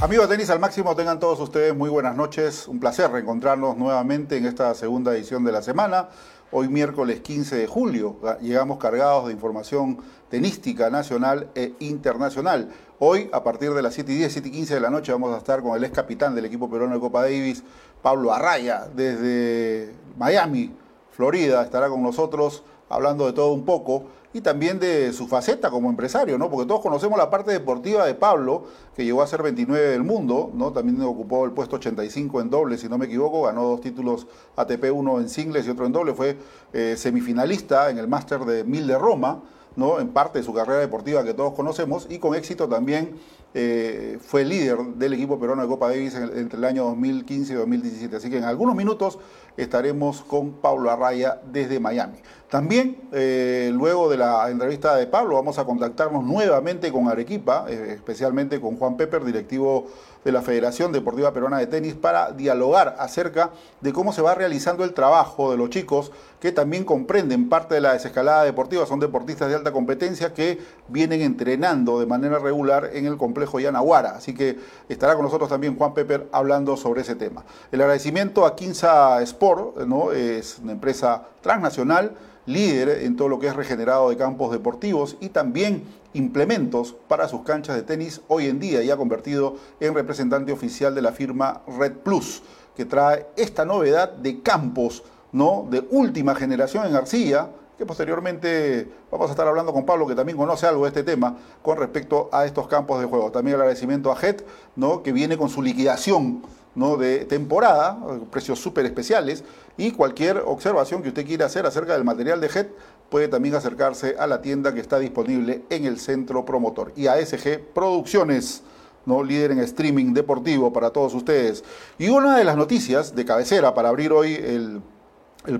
Amigos de Tenis al Máximo, tengan todos ustedes muy buenas noches. Un placer reencontrarnos nuevamente en esta segunda edición de la semana. Hoy miércoles 15 de julio llegamos cargados de información tenística nacional e internacional. Hoy, a partir de las 7 y 10, 7 y 15 de la noche, vamos a estar con el ex capitán del equipo peruano de Copa Davis, Pablo Arraya, desde Miami, Florida. Estará con nosotros hablando de todo un poco y también de su faceta como empresario, ¿no? Porque todos conocemos la parte deportiva de Pablo, que llegó a ser 29 del mundo, ¿no? También ocupó el puesto 85 en doble, si no me equivoco, ganó dos títulos ATP, uno en singles y otro en doble, fue eh, semifinalista en el Máster de Mil de Roma, ¿no? En parte de su carrera deportiva que todos conocemos y con éxito también eh, fue líder del equipo peruano de Copa Davis entre el año 2015 y 2017. Así que en algunos minutos estaremos con Pablo Arraya desde Miami. También, eh, luego de la entrevista de Pablo, vamos a contactarnos nuevamente con Arequipa, eh, especialmente con Juan Pepper, directivo de la Federación Deportiva Peruana de Tenis, para dialogar acerca de cómo se va realizando el trabajo de los chicos que también comprenden parte de la desescalada deportiva. Son deportistas de alta competencia que vienen entrenando de manera regular en el complejo Yanaguara. Así que estará con nosotros también Juan Pepper hablando sobre ese tema. El agradecimiento a Quinza Sport, ¿no? es una empresa transnacional líder en todo lo que es regenerado de campos deportivos y también implementos para sus canchas de tenis, hoy en día ya convertido en representante oficial de la firma Red Plus, que trae esta novedad de campos ¿no? de última generación en arcilla, que posteriormente vamos a estar hablando con Pablo, que también conoce algo de este tema con respecto a estos campos de juego. También agradecimiento a JET, ¿no? que viene con su liquidación ¿no? de temporada, precios súper especiales, y cualquier observación que usted quiera hacer acerca del material de JET puede también acercarse a la tienda que está disponible en el centro promotor. Y ASG Producciones, ¿no? líder en streaming deportivo para todos ustedes. Y una de las noticias de cabecera para abrir hoy el,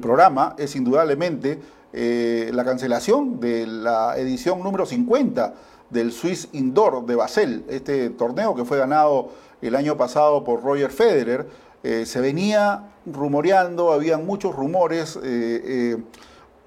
programa es indudablemente eh, la cancelación de la edición número 50 del Swiss Indoor de Basel, este torneo que fue ganado el año pasado por Roger Federer. Eh, se venía rumoreando, habían muchos rumores, eh,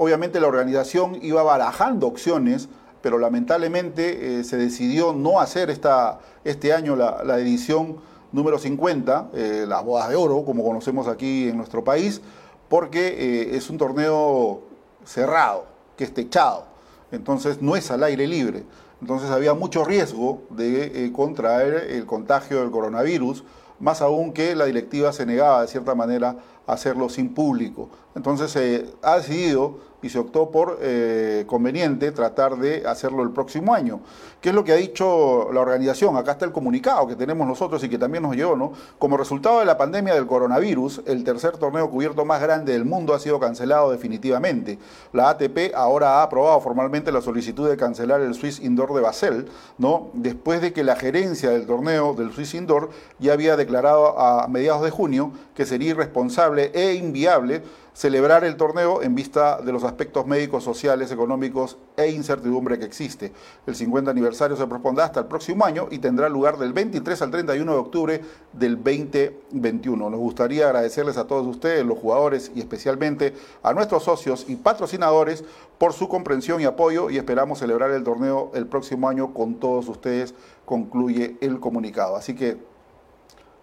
obviamente la organización iba barajando opciones, pero lamentablemente se decidió no hacer esta, este año la, edición número 50, las bodas de oro, como conocemos aquí en nuestro país, porque es un torneo cerrado, que es techado, entonces no es al aire libre. Entonces había mucho riesgo de eh, contraer el contagio del coronavirus, más aún que la directiva se negaba de cierta manera hacerlo sin público. Entonces se ha decidido y se optó por eh, conveniente tratar de hacerlo el próximo año. ¿Qué es lo que ha dicho la organización? Acá está el comunicado que tenemos nosotros y que también nos llegó, ¿no? Como resultado de la pandemia del coronavirus, el tercer torneo cubierto más grande del mundo ha sido cancelado definitivamente. La ATP ahora ha aprobado formalmente la solicitud de cancelar el Swiss Indoor de Basel, ¿no? Después de que la gerencia del torneo del Swiss Indoor ya había declarado a mediados de junio que sería irresponsable e inviable celebrar el torneo en vista de los aspectos médicos, sociales, económicos e incertidumbre que existe. El 50 aniversario se propondrá hasta el próximo año y tendrá lugar del 23 al 31 de octubre del 2021. Nos gustaría agradecerles a todos ustedes, los jugadores y especialmente a nuestros socios y patrocinadores por su comprensión y apoyo y esperamos celebrar el torneo el próximo año con todos ustedes, concluye el comunicado. Así que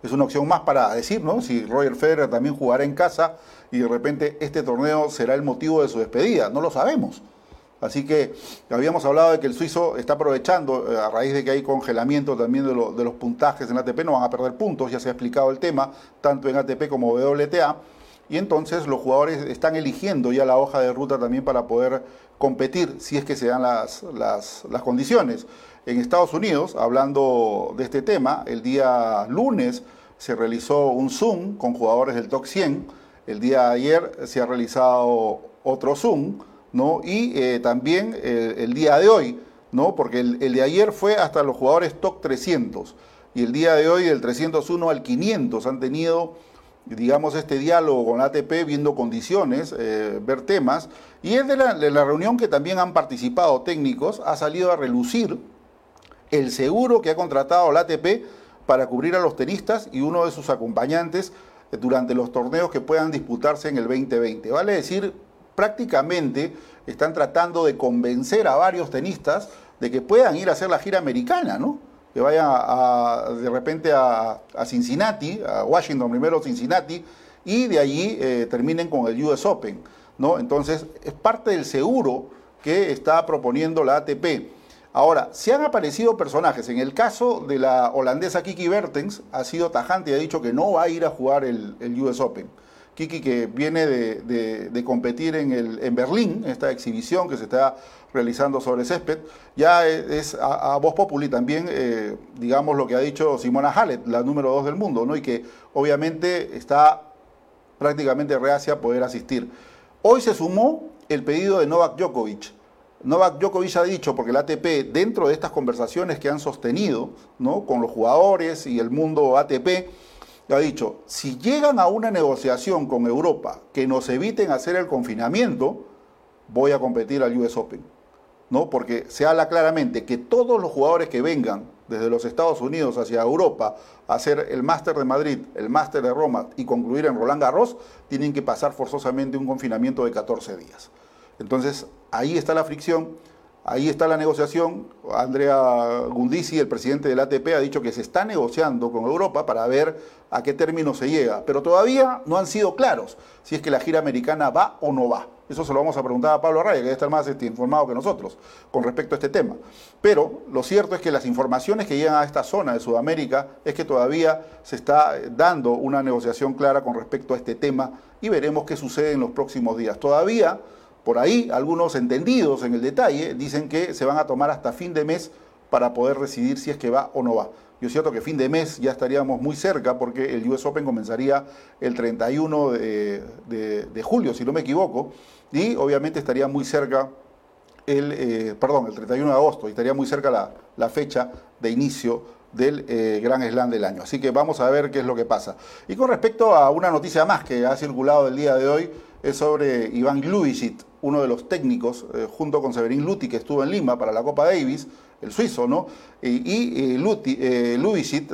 es una opción más para decir, ¿no? Si Roger Federer también jugará en casa y de repente este torneo será el motivo de su despedida, no lo sabemos. Así que habíamos hablado de que el suizo está aprovechando, eh, a raíz de que hay congelamiento también de, los puntajes en ATP, no van a perder puntos, ya se ha explicado el tema, tanto en ATP como WTA, y entonces los jugadores están eligiendo ya la hoja de ruta también para poder competir si es que se dan las, las, las condiciones. En Estados Unidos, hablando de este tema, el día lunes se realizó un Zoom con jugadores del top 100. El día de ayer se ha realizado otro Zoom, ¿no? Y eh, también eh, el día de hoy, ¿no? Porque el, de ayer fue hasta los jugadores top 300. Y el día de hoy, del 301 al 500, han tenido, digamos, este diálogo con ATP, viendo condiciones, eh, ver temas. Y es la, de la reunión que también han participado técnicos, ha salido a relucir el seguro que ha contratado la ATP para cubrir a los tenistas y uno de sus acompañantes durante los torneos que puedan disputarse en el 2020. Vale decir, prácticamente están tratando de convencer a varios tenistas de que puedan ir a hacer la gira americana, ¿no? que vayan de repente a, Cincinnati, a Washington primero, Cincinnati, y de allí eh, terminen con el US Open. ¿no? Entonces, es parte del seguro que está proponiendo la ATP. Ahora, se han aparecido personajes. En el caso de la holandesa Kiki Bertens, ha sido tajante y ha dicho que no va a ir a jugar el, US Open. Kiki que viene de, competir en, el, en Berlín, esta exhibición que se está realizando sobre césped, ya es, a, voz populi también, eh, digamos, lo que ha dicho Simona Halep, la número dos del mundo, ¿no? y que obviamente está prácticamente reacia a poder asistir. Hoy se sumó el pedido de Novak Djokovic. Novak Djokovic ha dicho, porque la ATP, dentro de estas conversaciones que han sostenido con los jugadores y el mundo ATP, ha dicho, si llegan a una negociación con Europa que nos eviten hacer el confinamiento, voy a competir al US Open. ¿no? Porque se habla claramente que todos los jugadores que vengan desde los Estados Unidos hacia Europa a hacer el Máster de Madrid, el Máster de Roma y concluir en Roland Garros, tienen que pasar forzosamente un confinamiento de 14 días. Entonces, ahí está la fricción, ahí está la negociación. Andrea Gundisi, el presidente del ATP, ha dicho que se está negociando con Europa para ver a qué término se llega, pero todavía no han sido claros si es que la gira americana va o no va. Eso se lo vamos a preguntar a Pablo Arraya, que debe estar más este, informado que nosotros con respecto a este tema. Pero lo cierto es que las informaciones que llegan a esta zona de Sudamérica es que todavía se está dando una negociación clara con respecto a este tema y veremos qué sucede en los próximos días. Todavía por ahí, algunos entendidos en el detalle dicen que se van a tomar hasta fin de mes para poder decidir si es que va o no va. Yo es cierto que fin de mes ya estaríamos muy cerca porque el US Open comenzaría el 31 de, julio, si no me equivoco, y obviamente estaría muy cerca el, eh, perdón, el 31 de agosto, y estaría muy cerca la, fecha de inicio del eh, Gran Slam del año. Así que vamos a ver qué es lo que pasa. Y con respecto a una noticia más que ha circulado el día de hoy, es sobre Iván Lubicic, uno de los técnicos, eh, junto con Severín Luti, que estuvo en Lima para la Copa Davis, el suizo, ¿no? Y, y Luti, eh,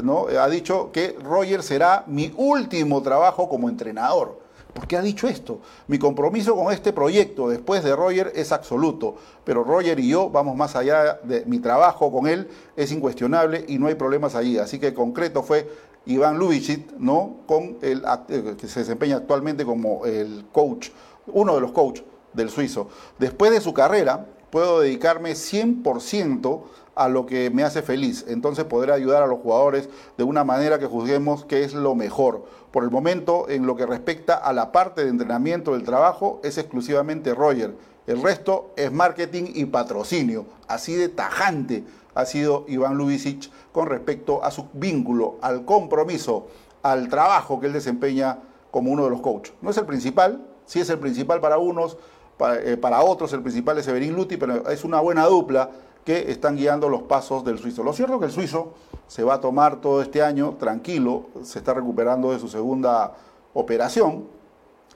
¿no? Ha dicho que Roger será mi último trabajo como entrenador. ¿Por qué ha dicho esto? Mi compromiso con este proyecto después de Roger es absoluto, pero Roger y yo vamos más allá de mi trabajo con él, es incuestionable y no hay problemas allí. Así que concreto fue Iván Lubicic, ¿no? Con el, eh, que se desempeña actualmente como el coach, uno de los coaches del suizo. Después de su carrera, puedo dedicarme 100% a lo que me hace feliz. Entonces poder ayudar a los jugadores de una manera que juzguemos que es lo mejor. Por el momento, en lo que respecta a la parte de entrenamiento del trabajo, es exclusivamente Roger. El resto es marketing y patrocinio. Así de tajante ha sido Iván Lubicic con respecto a su vínculo, al compromiso, al trabajo que él desempeña como uno de los coaches. No es el principal, sí es el principal para unos, eh, para, otros el principal es Severín Luti, pero es una buena dupla que están guiando los pasos del suizo. Lo cierto es que el suizo se va a tomar todo este año tranquilo, se está recuperando de su segunda operación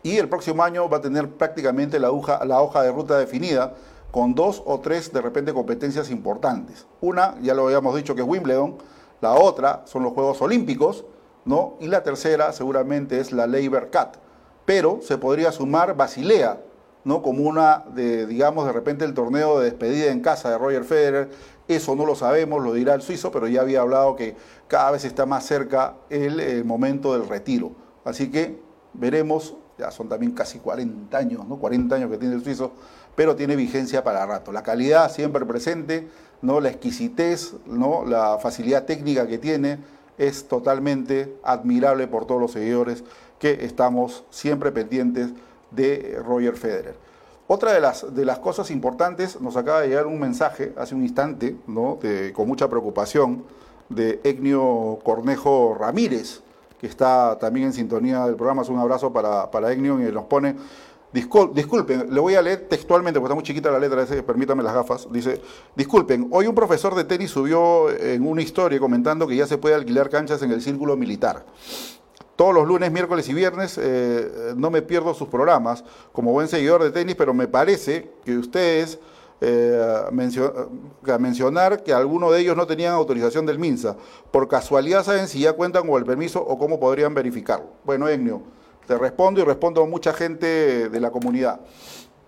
y el próximo año va a tener prácticamente la hoja, la hoja de ruta definida con dos o tres de repente competencias importantes. Una, ya lo habíamos dicho que es Wimbledon, la otra son los Juegos Olímpicos, ¿no? Y la tercera seguramente es la Labor Cut. Pero se podría sumar Basilea, ¿no? como una de, digamos, de repente el torneo de despedida en casa de Roger Federer. Eso no lo sabemos, lo dirá el suizo, pero ya había hablado que cada vez está más cerca el, momento del retiro. Así que veremos, ya son también casi 40 años, ¿no? 40 años que tiene el suizo, pero tiene vigencia para rato. La calidad siempre presente, ¿no? la exquisitez, ¿no? la facilidad técnica que tiene es totalmente admirable por todos los seguidores que estamos siempre pendientes de Roger Federer. Otra de las, de las cosas importantes, nos acaba de llegar un mensaje hace un instante, ¿no? con mucha preocupación, de Egnio Cornejo Ramírez, que está también en sintonía del programa. Es un abrazo para, para y nos pone, disculpen, le voy a leer textualmente, porque está muy chiquita la letra, permítame las gafas. Dice, disculpen, hoy un profesor de tenis subió en una historia comentando que ya se puede alquilar canchas en el círculo militar. Todos los lunes, miércoles y viernes eh, no me pierdo sus programas como buen seguidor de tenis, pero me parece que ustedes eh, mencionar que algunos de ellos no tenían autorización del MINSA. Por casualidad saben si ya cuentan con el permiso o cómo podrían verificarlo. Bueno, Egnio, te respondo y respondo a mucha gente de la comunidad.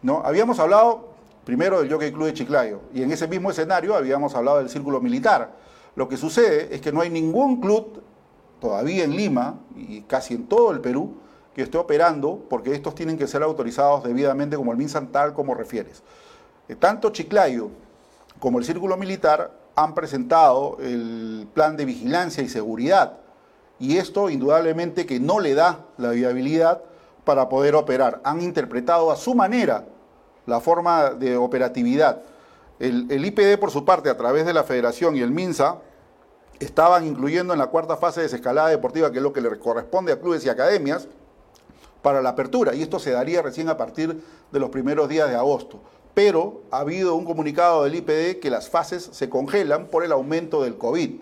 ¿no? Habíamos hablado primero del Jockey Club de Chiclayo y en ese mismo escenario habíamos hablado del círculo militar Lo que sucede es que no hay ningún club todavía en Lima y casi en todo el Perú que esté operando porque estos tienen que ser autorizados debidamente como el MinSan tal como refieres. Eh, tanto Chiclayo como el Círculo Militar han presentado el plan de vigilancia y seguridad y esto indudablemente que no le da la viabilidad para poder operar. Han interpretado a su manera la forma de operatividad. El, IPD, por su parte, a través de la Federación y el MINSA, estaban incluyendo en la cuarta fase de desescalada deportiva, que es lo que le corresponde a clubes y academias, para la apertura. Y esto se daría recién a partir de los primeros días de agosto. Pero ha habido un comunicado del IPD que las fases se congelan por el aumento del COVID.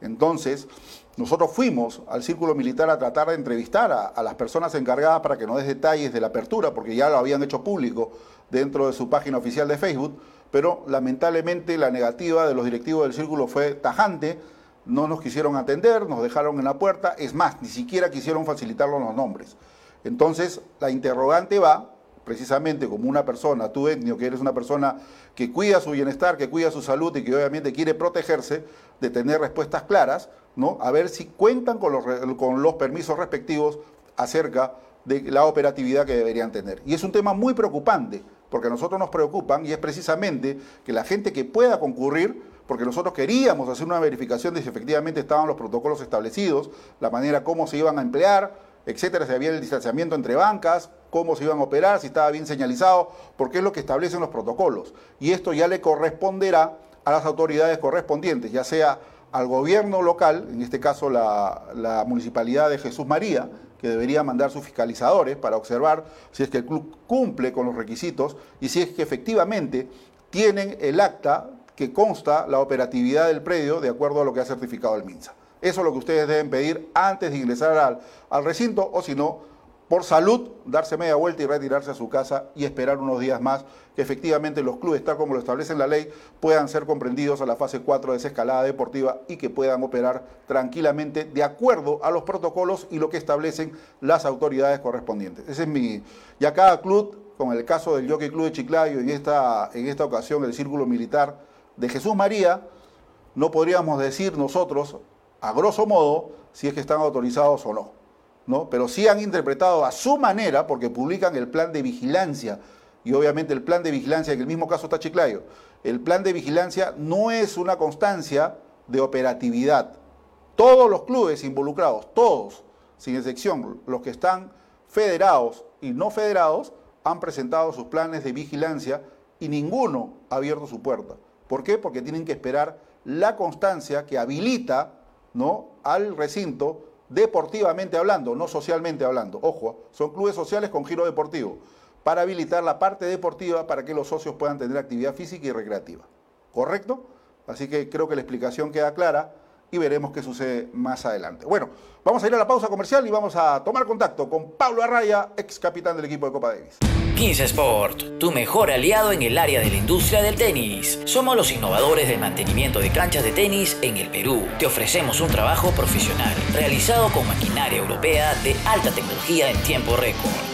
Entonces, nosotros fuimos al círculo militar a tratar de entrevistar a, las personas encargadas para que nos des detalles de la apertura, porque ya lo habían hecho público dentro de su página oficial de Facebook, pero lamentablemente la negativa de los directivos del círculo fue tajante no nos quisieron atender, nos dejaron en la puerta, es más, ni siquiera quisieron facilitarnos los nombres. Entonces, la interrogante va, precisamente como una persona, tú etnio, que eres una persona que cuida su bienestar, que cuida su salud y que obviamente quiere protegerse, de tener respuestas claras, ¿no? A ver si cuentan con los, con los permisos respectivos acerca de la operatividad que deberían tener. Y es un tema muy preocupante, porque a nosotros nos preocupan y es precisamente que la gente que pueda concurrir porque nosotros queríamos hacer una verificación de si efectivamente estaban los protocolos establecidos, la manera cómo se iban a emplear, etcétera, si había el distanciamiento entre bancas, cómo se iban a operar, si estaba bien señalizado, porque es lo que establecen los protocolos. Y esto ya le corresponderá a las autoridades correspondientes, ya sea al gobierno local, en este caso la, municipalidad de Jesús María, que debería mandar sus fiscalizadores para observar si es que el club cumple con los requisitos y si es que efectivamente tienen el acta que consta la operatividad del predio de acuerdo a lo que ha certificado el MINSA. Eso es lo que ustedes deben pedir antes de ingresar al recinto o si no, por salud, darse media vuelta y retirarse a su casa y esperar unos días más que efectivamente los clubes, tal como lo establece la ley, puedan ser comprendidos a la fase 4 de esa escalada deportiva y que puedan operar tranquilamente de acuerdo a los protocolos y lo que establecen las autoridades correspondientes. Ese es mi... Ya cada club, con el caso del Jockey Club de Chiclayo y esta, en esta ocasión el Círculo Militar, de Jesús María, no podríamos decir nosotros, a grosso modo, si es que están autorizados o no. ¿No? Pero sí han interpretado a su manera, porque publican el plan de vigilancia, y obviamente el plan de vigilancia, en el mismo caso está Chiclayo, el plan de vigilancia no es una constancia de operatividad. Todos los clubes involucrados, todos, sin excepción, los que están federados y no federados, han presentado sus planes de vigilancia y ninguno ha abierto su puerta. ¿Por qué? Porque tienen que esperar la constancia que habilita al recinto deportivamente hablando, no socialmente hablando. Ojo, son clubes sociales con giro deportivo, para habilitar la parte deportiva para que los socios puedan tener actividad física y recreativa. ¿Correcto? Así que creo que la explicación queda clara y veremos qué sucede más adelante. Bueno, vamos a ir a la pausa comercial y vamos a tomar contacto con Pablo Arraya, ex capitán del equipo de Copa Davis. 15 Sport, tu mejor aliado en el área de la industria del tenis. Somos los innovadores del mantenimiento de canchas de tenis en el Perú. Te ofrecemos un trabajo profesional realizado con maquinaria europea de alta tecnología en tiempo récord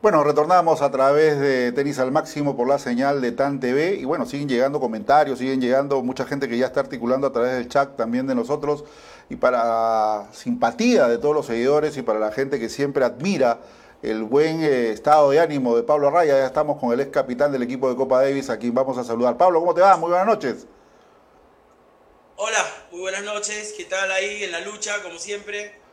Bueno, retornamos a través de Tenis al Máximo por la señal de TAN TV y bueno, siguen llegando comentarios, siguen llegando mucha gente que ya está articulando a través del chat también de nosotros y para simpatía de todos los seguidores y para la gente que siempre admira el buen eh, estado de ánimo de Pablo Raya, ya estamos con el ex capitán del equipo de Copa Davis, a quien vamos a saludar. Pablo, ¿cómo te va? Muy buenas noches. Hola, muy buenas noches, ¿qué tal ahí en la lucha, como siempre?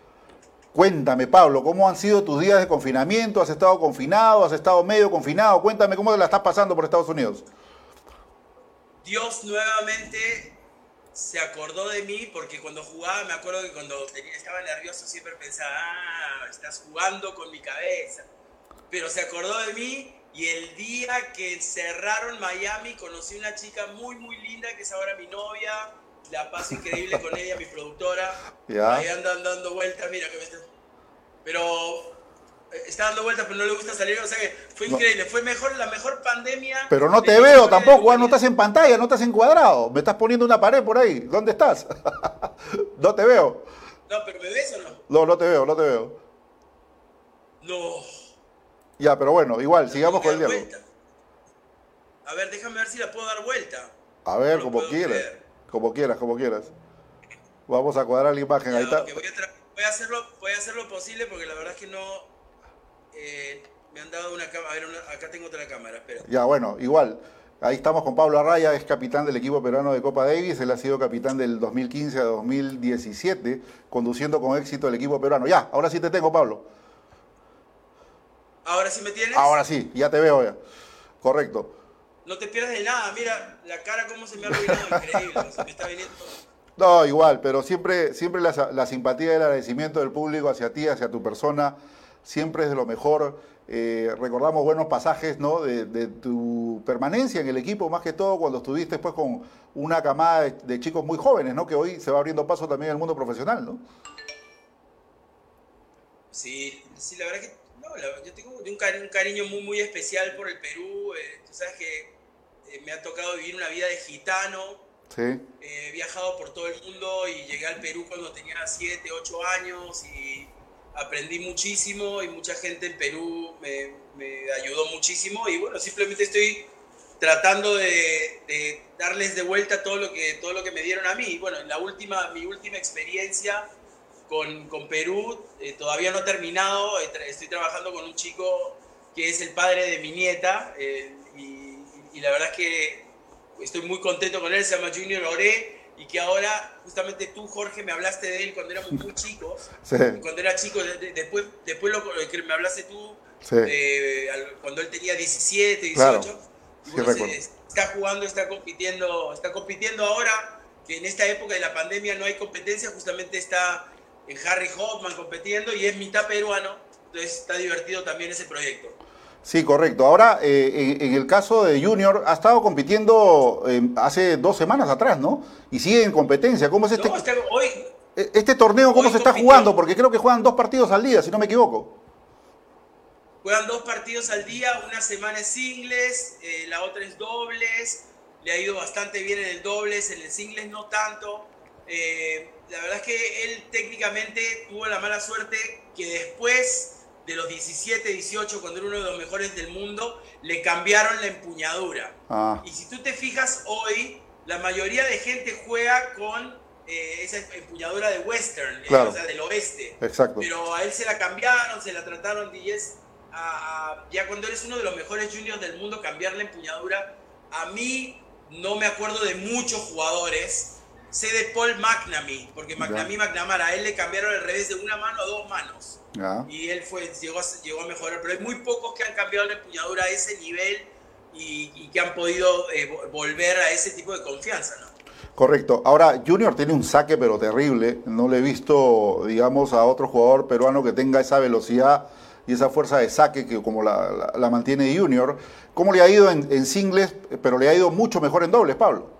Cuéntame, Pablo, ¿cómo han sido tus días de confinamiento? ¿Has estado confinado? ¿Has estado medio confinado? Cuéntame cómo te la estás pasando por Estados Unidos. Dios nuevamente se acordó de mí porque cuando jugaba, me acuerdo que cuando estaba nervioso siempre pensaba, ah, estás jugando con mi cabeza. Pero se acordó de mí y el día que cerraron Miami conocí una chica muy, muy linda que es ahora mi novia. La paso increíble con ella, mi productora. Ahí andan dando vueltas, mira que me está... Pero eh, está dando vueltas, pero no le gusta salir, o sea que fue No. increíble, fue mejor, la mejor pandemia. Pero no te veo tampoco, ah, no estás en pantalla, no estás encuadrado. Me estás poniendo una pared por ahí. ¿Dónde estás? no te veo. No, pero ¿me ves o no? No, no te veo, no te veo. No. Ya, pero bueno, igual, sigamos con el diálogo. vuelta. A ver, déjame ver si la puedo dar vuelta. A ver, No como quieras. Como quieras, como quieras. Vamos a cuadrar la imagen. Ya, Ahí está. voy, a tra- voy a hacerlo, voy a hacer lo posible porque la verdad es que no. eh, me han dado una cámara. A ver, una- acá tengo otra cámara, espera. Ya, bueno, igual. Ahí estamos con Pablo Arraya, es capitán del equipo peruano de Copa Davis. Él ha sido capitán del 2015 a 2017, conduciendo con éxito el equipo peruano. Ya, ahora sí te tengo, Pablo. Ahora sí me tienes. Ahora sí, ya te veo ya. Correcto. No te pierdas de nada. Mira la cara, cómo se me ha arruinado. Increíble. Se me está viniendo. No, igual, pero siempre, siempre la, la simpatía y el agradecimiento del público hacia ti, hacia tu persona, siempre es de lo mejor. Eh, recordamos buenos pasajes ¿no? de, de tu permanencia en el equipo, más que todo cuando estuviste pues, con una camada de, de chicos muy jóvenes, ¿no? que hoy se va abriendo paso también en el mundo profesional. ¿no? Sí, sí, la verdad que. No, la- yo tengo un cari- un cariño muy, muy especial por el Perú. eh, tú sabes que me ha tocado vivir una vida de gitano. Sí, Eh, he viajado por todo el mundo y llegué al Perú cuando tenía 7, 8 años y aprendí muchísimo y mucha gente en Perú me, me ayudó muchísimo y bueno, simplemente estoy tratando de, de darles de vuelta todo lo que, todo lo que me dieron a mí. Bueno, la última, mi última experiencia con, con Perú eh, todavía no ha terminado, eh, estoy trabajando con un chico que es el padre de mi nieta eh, y, la verdad es que estoy muy contento con él, se llama Junior Oré y que ahora justamente tú Jorge me hablaste de él cuando éramos muy chicos, sí, cuando era chico, de- de- después, después lo, que me hablaste tú sí. al- cuando él tenía 17, 18. Claro, y sí se- está jugando, está compitiendo, está compitiendo ahora, que en esta época de la pandemia no hay competencia, justamente está en Harry Hoffman compitiendo y es mitad peruano, entonces está divertido también ese proyecto. Sí, correcto. Ahora, eh, en, en el caso de Junior, ha estado compitiendo eh, hace dos semanas atrás, ¿no? Y sigue en competencia. ¿Cómo es este, No, hoy, eh, este torneo? ¿Cómo se está compitió. jugando? Porque creo que juegan dos partidos al día, si no me equivoco. Juegan dos partidos al día, una semana es singles, eh, la otra es dobles. Le ha ido bastante bien en el dobles, en el singles no tanto. La verdad es que él técnicamente tuvo la mala suerte que después de los 17, 18, cuando era uno de los mejores del mundo, le cambiaron la empuñadura. Ah, Y si tú te fijas hoy, la mayoría de gente juega con eh, esa empuñadura de western, eh, Claro. o sea, del oeste. exacto. Pero a él se la cambiaron, se la trataron de yes, a- a- ya cuando eres uno de los mejores juniors del mundo, cambiar la empuñadura. A mí no me acuerdo de muchos jugadores. Sé de Paul McNamee, porque McNamee McNamara, a él le cambiaron al revés de una mano a dos manos. Ya. Y él fue, llegó, a, llegó a mejorar. Pero hay muy pocos que han cambiado la empuñadura a ese nivel y, y que han podido eh, vo- volver a ese tipo de confianza, ¿no? Correcto. Ahora, Junior tiene un saque, pero terrible. No le he visto, digamos, a otro jugador peruano que tenga esa velocidad y esa fuerza de saque que como la, la- la mantiene Junior. ¿Cómo le ha ido en, en singles, pero le ha ido mucho mejor en dobles, Pablo?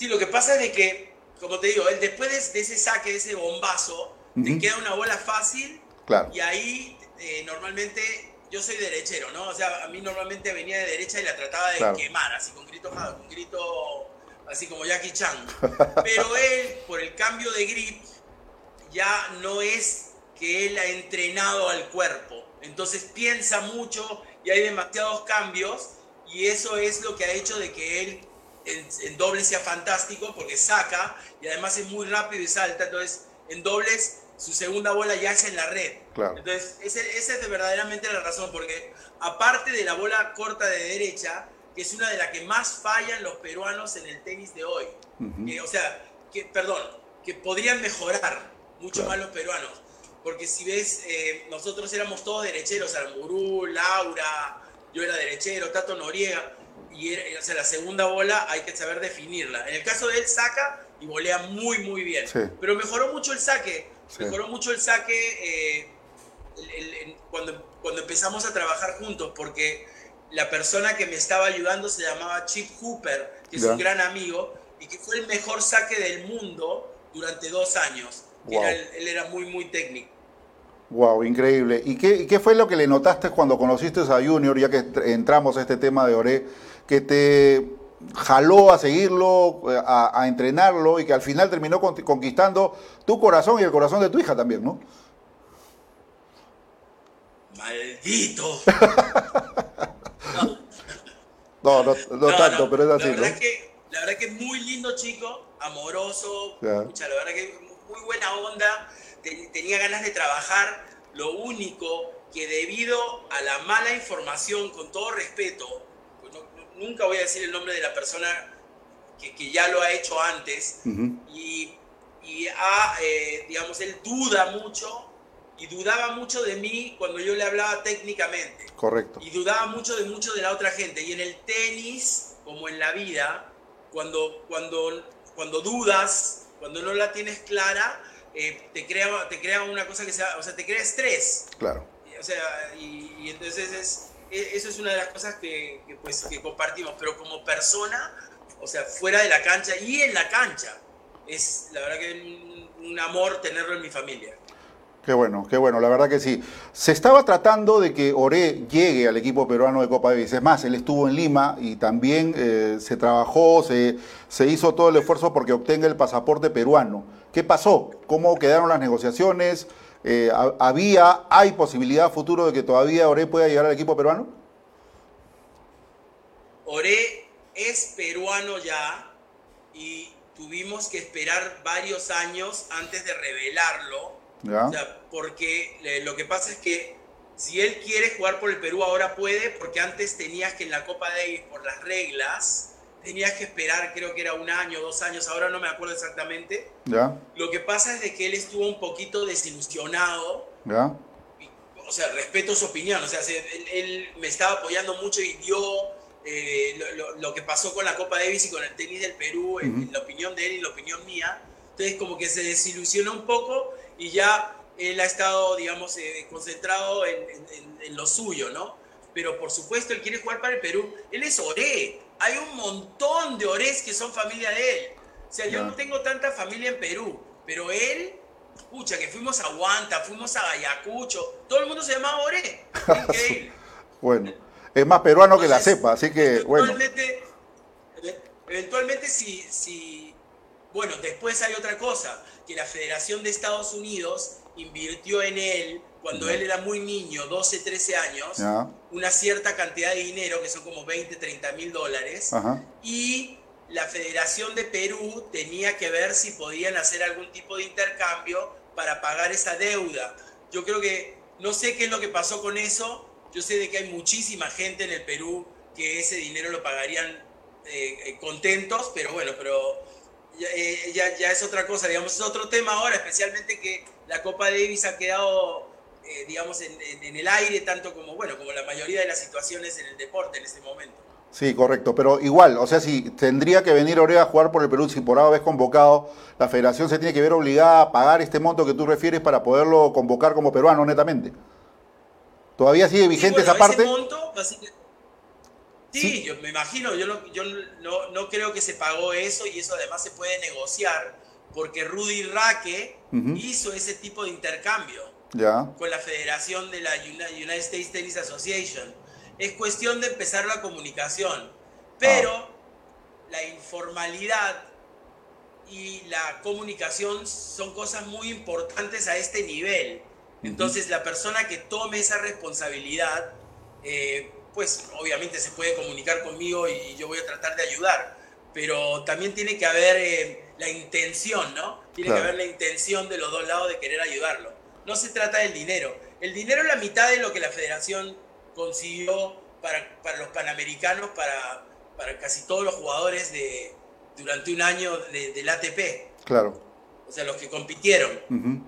Sí, lo que pasa es de que, como te digo, él después de, ese saque, de ese bombazo, te queda una bola fácil Claro. y ahí eh, normalmente yo soy derechero, ¿no? O sea, a mí normalmente venía de derecha y la trataba de Claro. quemar, así con grito, con grito así como Jackie Chan. Pero él, por el cambio de grip, ya no es que él ha entrenado al cuerpo. Entonces piensa mucho y hay demasiados cambios y eso es lo que ha hecho de que él en, en dobles sea fantástico porque saca y además es muy rápido y salta. Entonces en dobles su segunda bola ya es en la red. Claro. Entonces ese- esa es de verdaderamente la razón porque aparte de la bola corta de derecha, que es una de las que más fallan los peruanos en el tenis de hoy. Ujú. Que, o sea, que, perdón, que podrían mejorar mucho Claro. más los peruanos. Porque si ves, eh, nosotros éramos todos derecheros, Aramburu, Laura, yo era derechero, Tato Noriega, y o sea, la segunda bola hay que saber definirla. En el caso de él, saca y volea muy, muy bien. Sí. Pero mejoró mucho el saque, Sí. mejoró mucho el saque eh, el- el- el- cuando, cuando empezamos a trabajar juntos, porque la persona que me estaba ayudando se llamaba Chip Hooper, que es un gran amigo, y que fue el mejor saque del mundo durante dos años. él era muy, muy técnico. Wow, increíble. ¿Y qué, qué, fue lo que le notaste cuando conociste a Junior, ya que entramos a este tema de Oré, que te jaló a seguirlo, a, a entrenarlo y que al final terminó conquistando tu corazón y el corazón de tu hija también, ¿no? ¡Maldito! no, no, no, tanto, pero es así, la verdad Que, la verdad que es muy lindo chico, amoroso, la verdad que muy buena onda. Tenía ganas de trabajar, lo único que debido a la mala información, con todo respeto, nunca voy a decir el nombre de la persona que, que ya lo ha hecho antes, y, y eh, digamos, él duda mucho y dudaba mucho de mí cuando yo le hablaba técnicamente. Correcto. Y dudaba mucho de mucho de la otra gente. Y en el tenis, como en la vida, cuando, cuando, cuando dudas, cuando no la tienes clara, eh, te, crea, te crea una cosa que sea, o sea, te crea estrés. Claro. O sea, y, entonces es, eso es una de las cosas que, pues, que compartimos, pero como persona, o sea, fuera de la cancha y en la cancha, es la verdad que un amor tenerlo en mi familia. Qué bueno, qué bueno, la verdad que sí. Se estaba tratando de que Oré llegue al equipo peruano de Copa Davis. Es más, él estuvo en Lima y también eh, se trabajó, se, se hizo todo el esfuerzo porque obtenga el pasaporte peruano. ¿Qué pasó? ¿Cómo quedaron las negociaciones? Eh, ¿Había, hay posibilidad futuro de que todavía Oré pueda llegar al equipo peruano? Oré es peruano ya y tuvimos que esperar varios años antes de revelarlo o sea, porque lo que pasa es que si él quiere jugar por el Perú ahora puede, porque antes tenías que en la Copa Davis, por las reglas, tenías que esperar, creo que era un año, dos años, ahora no me acuerdo exactamente. ¿Ya? Lo que pasa es de que él estuvo un poquito desilusionado. ¿Ya? O sea, respeto su opinión, o sea, él, me estaba apoyando mucho y dio eh, lo, que pasó con la Copa Davis y con el tenis del Perú, en, la opinión de él y la opinión mía. Entonces, como que se desilusionó un poco y ya él ha estado, digamos, eh, concentrado en, lo suyo, ¿no? Pero por supuesto él quiere jugar para el Perú. Él es Oré. Hay un montón de Orés que son familia de él. O sea, yo no tengo tanta familia en Perú, pero él, escucha, que fuimos a Huanta, fuimos a Ayacucho, todo el mundo se llamaba Oré. bueno, es más peruano que la cepa, así que, bueno. Eventualmente, si, si, bueno, después hay otra cosa que la Federación de Estados Unidos invirtió en él cuando él era muy niño, 12, 13 años, una cierta cantidad de dinero, que son como 20, 30 mil dólares, y la Federación de Perú tenía que ver si podían hacer algún tipo de intercambio para pagar esa deuda. Yo creo que, no sé qué es lo que pasó con eso, yo sé de que hay muchísima gente en el Perú que ese dinero lo pagarían eh, eh, contentos, pero bueno, pero eh, ya, ya, es otra cosa, digamos, es otro tema ahora, especialmente que la Copa Davis ha quedado, eh, digamos, en, en, el aire, tanto como, bueno, como la mayoría de las situaciones en el deporte en este momento. Sí, correcto, pero igual, o sea, si tendría que venir Orea a jugar por el Perú, si por ahora vez convocado, la federación se tiene que ver obligada a pagar este monto que tú refieres para poderlo convocar como peruano, netamente. ¿Todavía sigue vigente esa parte? Monto, Sí, yo me imagino, yo, no, yo no, no, creo que se pagó eso y eso además se puede negociar porque Rudy Raque hizo ese tipo de intercambio con la Federación de la United States Tennis Association. Es cuestión de empezar la comunicación, pero ah. la informalidad y la comunicación son cosas muy importantes a este nivel. Entonces la persona que tome esa responsabilidad eh, pues obviamente se puede comunicar conmigo y yo voy a tratar de ayudar, pero también tiene que haber eh, la intención, ¿no? Tiene que haber la intención de los dos lados de querer ayudarlo. No se trata del dinero. El dinero es la mitad de lo que la federación consiguió para, para los panamericanos, para, para casi todos los jugadores de, durante un año del ATP. Claro. O sea, los que compitieron.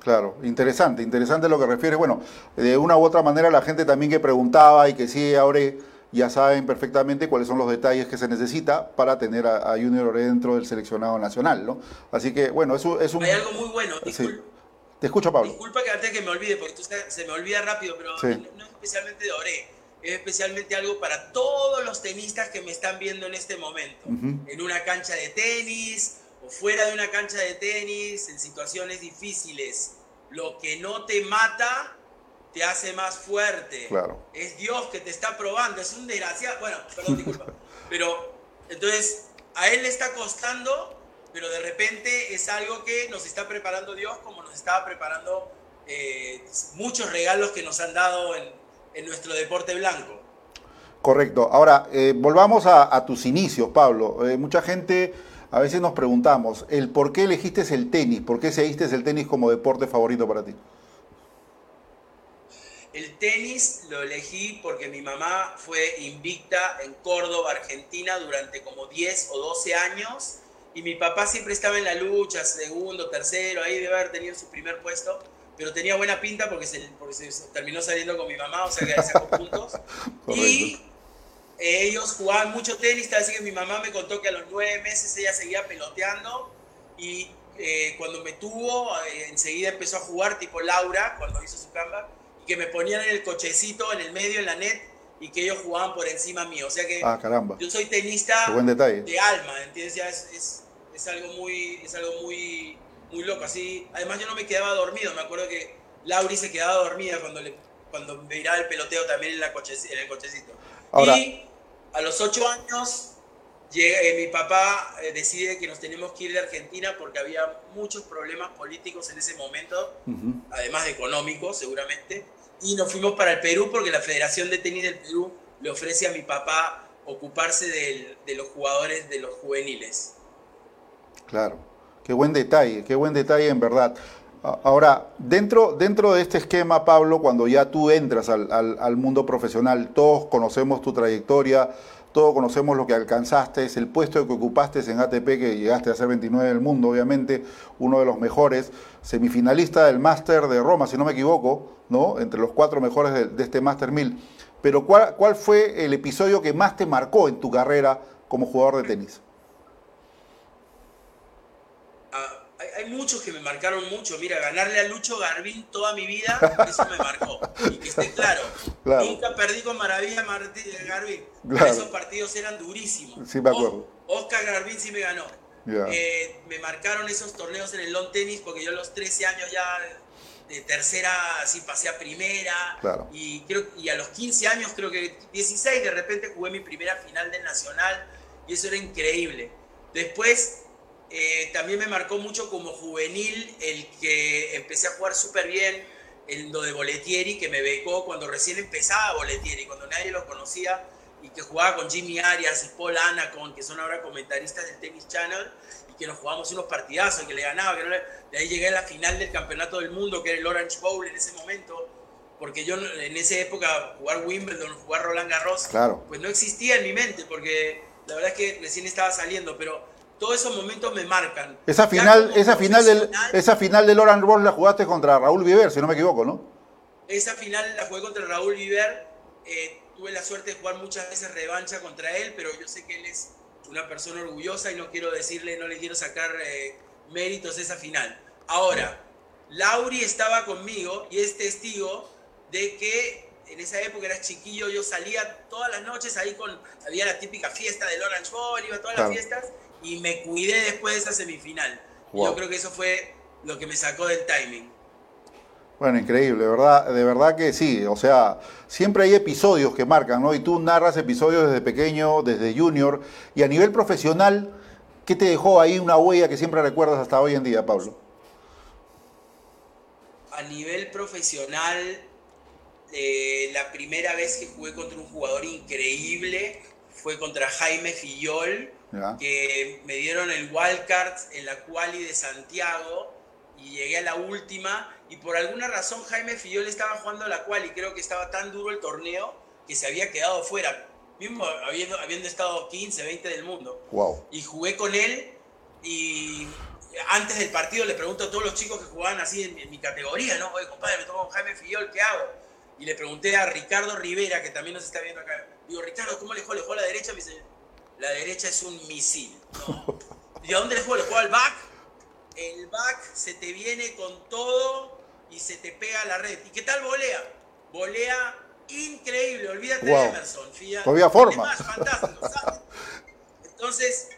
Claro, interesante, interesante lo que refiere. Bueno, de una u otra manera la gente también que preguntaba y que sigue ahora ya saben perfectamente cuáles son los detalles que se necesita para tener a, Junior Ore dentro del seleccionado nacional, ¿no? Así que, bueno, eso es un... Hay algo muy bueno. Te escucho, Pablo. Disculpa que antes que me olvide, porque tú se me olvida rápido, pero no, especialmente de Ore. es especialmente algo para todos los tenistas que me están viendo en este momento. En una cancha de tenis o fuera de una cancha de tenis, en situaciones difíciles. Lo que no te mata te hace más fuerte. Claro. Es Dios que te está probando. Es un desgraciado. Bueno, perdón, disculpa. Pero entonces a él le está costando, pero de repente es algo que nos está preparando Dios como nos estaba preparando eh, muchos regalos que nos han dado en, nuestro deporte blanco. Correcto. Ahora, eh, volvamos a, tus inicios, Pablo. Eh, mucha gente, a veces nos preguntamos, el por qué elegiste el tenis, por qué seguiste el tenis como deporte favorito para ti. El tenis lo elegí porque mi mamá fue invicta en Córdoba, Argentina, durante como 10 o 12 años. Y mi papá siempre estaba en la lucha, segundo, tercero, ahí debe haber tenido su primer puesto pero tenía buena pinta porque se, terminó saliendo con mi mamá, o sea que sacó puntos. y ellos jugaban mucho tenis, así que mi mamá me contó que a los nueve meses ella seguía peloteando y eh, cuando me tuvo, eh, enseguida empezó a jugar tipo Laura, cuando hizo su camba, y que me ponían en el cochecito, en el medio, en la net, y que ellos jugaban por encima mío. O sea que ah, caramba. yo soy tenista de alma, ¿entiendes? Ya es, es, es, algo muy, es algo muy muy loco, así. Además yo no me quedaba dormido, me acuerdo que Lauri se quedaba dormida cuando, le, cuando miraba el peloteo también en, la coche, en el cochecito. y a los ocho años llega, eh, mi papá eh, decide que nos tenemos que ir de Argentina porque había muchos problemas políticos en ese momento, además de económicos seguramente, y nos fuimos para el Perú porque la Federación de Tenis del Perú le ofrece a mi papá ocuparse de los jugadores de los juveniles. Claro. Qué buen detalle, qué buen detalle en verdad. Ahora, dentro, dentro de este esquema, Pablo, cuando ya tú entras al, mundo profesional, todos conocemos tu trayectoria, todos conocemos lo que alcanzaste, es el puesto que ocupaste en ATP, que llegaste a ser 29 del mundo, obviamente, uno de los mejores, semifinalista del Máster de Roma, si no me equivoco, ¿no? entre los cuatro mejores de, este Máster 1000. Pero ¿cuál, ¿cuál fue el episodio que más te marcó en tu carrera como jugador de tenis? Hay muchos que me marcaron mucho. Mira, ganarle a Lucho Garbín toda mi vida, eso me marcó. Y que esté claro, nunca perdí con Maravilla de Garbín. Esos partidos eran durísimos. Sí, me acuerdo. Oscar Garbín sí me ganó. Eh, me marcaron esos torneos en el long tenis porque yo a los 13 años ya de tercera así pasé a primera. Y, creo, y a los 15 años, creo que 16, de repente jugué mi primera final del Nacional. Y eso era increíble. Después eh, también me marcó mucho como juvenil el que empecé a jugar súper bien en lo de Boletieri, que me becó cuando recién empezaba Boletieri, cuando nadie lo conocía, y que jugaba con Jimmy Arias y Paul Anacon, que son ahora comentaristas del Tennis Channel, y que nos jugamos unos partidazos, que le ganaba, que de ahí llegué a la final del Campeonato del Mundo, que era el Orange Bowl en ese momento, porque yo en esa época jugar Wimbledon, jugar Roland Garros, claro. pues no existía en mi mente, porque la verdad es que recién estaba saliendo, pero todos esos momentos me marcan. Esa final, esa final del, esa final del Orange Bowl la jugaste contra Raúl Viver, si no me equivoco, ¿no? Esa final la jugué contra Raúl Viver. Eh, tuve la suerte de jugar muchas veces revancha contra él, pero yo sé que él es una persona orgullosa y no quiero decirle, no le quiero sacar eh, méritos de esa final. Ahora, Lauri estaba conmigo y es testigo de que en esa época eras chiquillo, yo salía todas las noches ahí con, había la típica fiesta del Orange Bowl, iba a todas las fiestas y me cuidé después de esa semifinal. Yo creo que eso fue lo que me sacó del timing. Bueno, increíble, verdad, de verdad que sí. O sea, siempre hay episodios que marcan, ¿no? Y tú narras episodios desde pequeño, desde junior, y a nivel profesional, ¿qué te dejó ahí una huella que siempre recuerdas hasta hoy en día, Pablo? A nivel profesional, eh, la primera vez que jugué contra un jugador increíble fue contra Jaime Fillol que me dieron el wildcard en la quali de Santiago y llegué a la última y por alguna razón Jaime Fillol estaba jugando la quali, creo que estaba tan duro el torneo que se había quedado fuera, mismo habiendo, habiendo estado 15, 20 del mundo. Y jugué con él y antes del partido le pregunto a todos los chicos que jugaban así en, mi categoría, ¿no? Oye, compadre, me tomo con Jaime Fillol, ¿qué hago? Y le pregunté a Ricardo Rivera, que también nos está viendo acá. Digo, Ricardo, ¿cómo le juego? ¿Le juego a la derecha? Me dice, la derecha es un misil. ¿Y a dónde le juego? ¿Le juego al back? El back se te viene con todo y se te pega a la red. ¿Y qué tal volea? Volea increíble, olvídate de Emerson. Todavía forma. Más, fantástico, Entonces,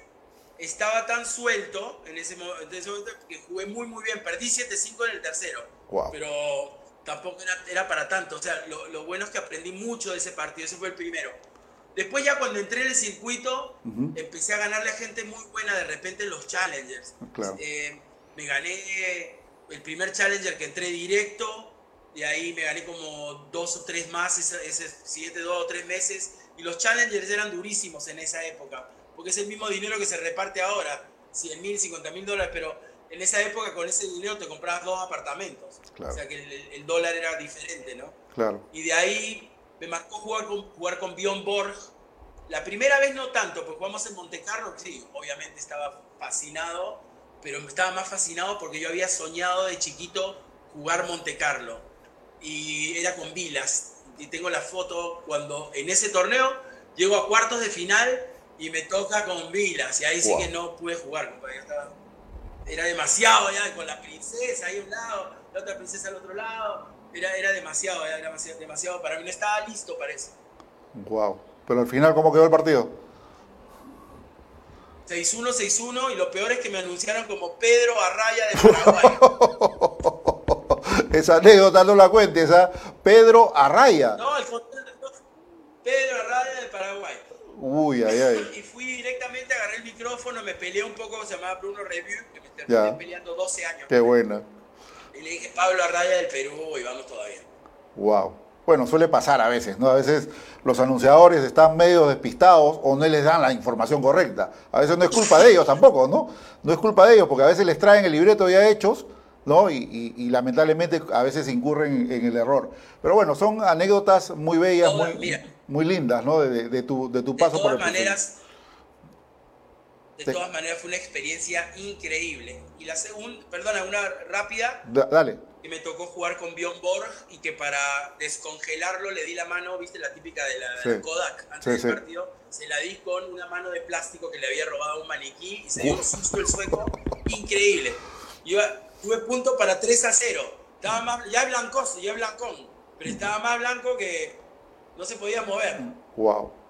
estaba tan suelto en ese, momento que jugué muy, muy bien. Perdí 7-5 en el tercero. Pero tampoco era, para tanto. O sea, lo, bueno es que aprendí mucho de ese partido. Ese fue el primero. Después ya cuando entré en el circuito, empecé a ganarle a gente muy buena de repente en los challengers. Eh, me gané el primer challenger que entré directo, y ahí me gané como dos o tres más ese, ese siguiente dos o tres meses. Y los challengers eran durísimos en esa época, porque es el mismo dinero que se reparte ahora, 100 mil, 50 mil dólares, pero en esa época con ese dinero te comprabas dos apartamentos. O sea que el, dólar era diferente, ¿no? Claro. Y de ahí me marcó jugar con, jugar con Bjorn Borg. La primera vez no tanto, porque jugamos en Monte Carlo, sí, obviamente estaba fascinado, pero estaba más fascinado porque yo había soñado de chiquito jugar Monte Carlo y era con Vilas. Y tengo la foto cuando en ese torneo llego a cuartos de final y me toca con Vilas. Y ahí sí que no pude jugar, era demasiado ya, con la princesa ahí a un lado, la otra princesa al otro lado. Era, era demasiado, era demasiado, demasiado para mí. No estaba listo para eso. Wow. Pero al final, ¿cómo quedó el partido? 6-1, 6-1 y lo peor es que me anunciaron como Pedro Arraya de Paraguay. Esa anécdota no la cuentes, ¿ah? Pedro Arraya. No, el Pedro Arraya de Paraguay. Uy, ay, ay. Y fui directamente, agarré el micrófono, me peleé un poco, se llamaba Bruno Review, que me terminé peleando 12 años. Qué buena. Y le dije, Pablo Arraya del Perú, y vamos todavía. Wow. Bueno, suele pasar a veces, ¿no? A veces los anunciadores están medio despistados o no les dan la información correcta. A veces no es culpa de ellos tampoco, ¿no? No es culpa de ellos, porque a veces les traen el libreto ya hechos ¿no? Y, lamentablemente a veces incurren en el error. Pero bueno, son anécdotas muy bellas, muy, muy lindas, ¿no? De, tu, de tu paso por el maneras, De todas maneras fue una experiencia increíble. Y la segunda, perdona, una rápida. dale. Que me tocó jugar con Bjorn Borg y que para descongelarlo le di la mano, viste la típica de la Kodak antes del partido, se la di con una mano de plástico que le había robado un maniquí y se dio un susto el sueco increíble. Iba, tuve punto para 3 a 0. Estaba más, ya blancoso, ya blancón, pero estaba más blanco que no se podía mover. Wow.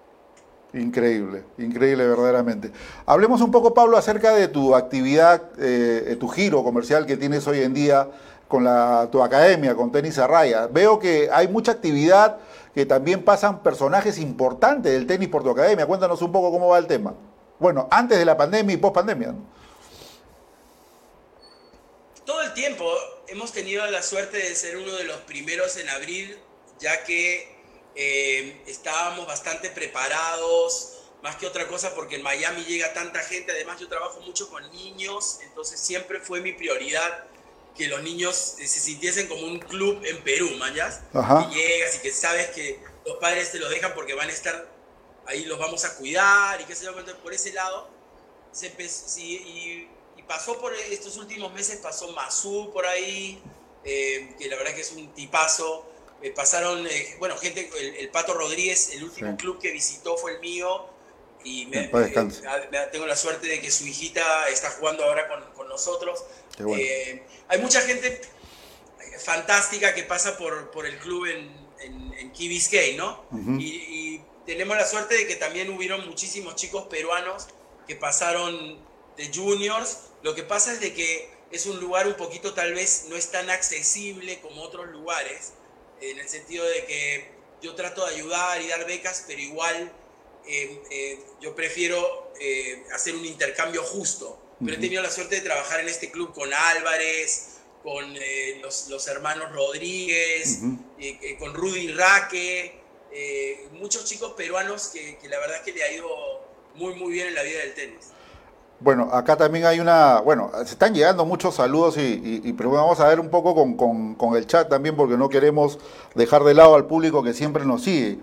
Increíble, increíble verdaderamente. Hablemos un poco, Pablo, acerca de tu actividad, eh, tu giro comercial que tienes hoy en día con la, tu academia, con Tenis a Raya. Veo que hay mucha actividad, que también pasan personajes importantes del tenis por tu academia. Cuéntanos un poco cómo va el tema. Bueno, antes de la pandemia y post pandemia. ¿no? todo el tiempo hemos tenido la suerte de ser uno de los primeros en abrir, ya que eh, estábamos bastante preparados, más que otra cosa porque en Miami llega tanta gente, además yo trabajo mucho con niños, entonces siempre fue mi prioridad que los niños se sintiesen como un club en Perú, ¿mañas? Y llegas y que sabes que los padres te lo dejan porque van a estar ahí, los vamos a cuidar y qué sé yo, por ese lado. Se y pasó por estos últimos meses, pasó Mazú por ahí, eh, que la verdad que es un tipazo. Eh, pasaron, eh, bueno, gente, el, Pato Rodríguez, el último club que visitó fue el mío. Y me, tengo la suerte de que su hijita está jugando ahora con, con nosotros. hay mucha gente fantástica que pasa por, por el club en, en, en Key Biscay, ¿no? y, y tenemos la suerte de que también hubieron muchísimos chicos peruanos que pasaron de juniors lo que pasa es de que es un lugar un poquito tal vez no es tan accesible como otros lugares, en el sentido de que yo trato de ayudar y dar becas, pero igual eh, eh, yo prefiero eh, hacer un intercambio justo. Pero he tenido la suerte de trabajar en este club con Álvarez, con los, hermanos Rodríguez, con Rudy Raque, muchos chicos peruanos que, que la verdad es que le ha ido muy, muy bien en la vida del tenis. Bueno, acá también hay una, bueno, se están llegando muchos saludos y, pero vamos a ver un poco con, el chat también porque no queremos dejar de lado al público que siempre nos sigue.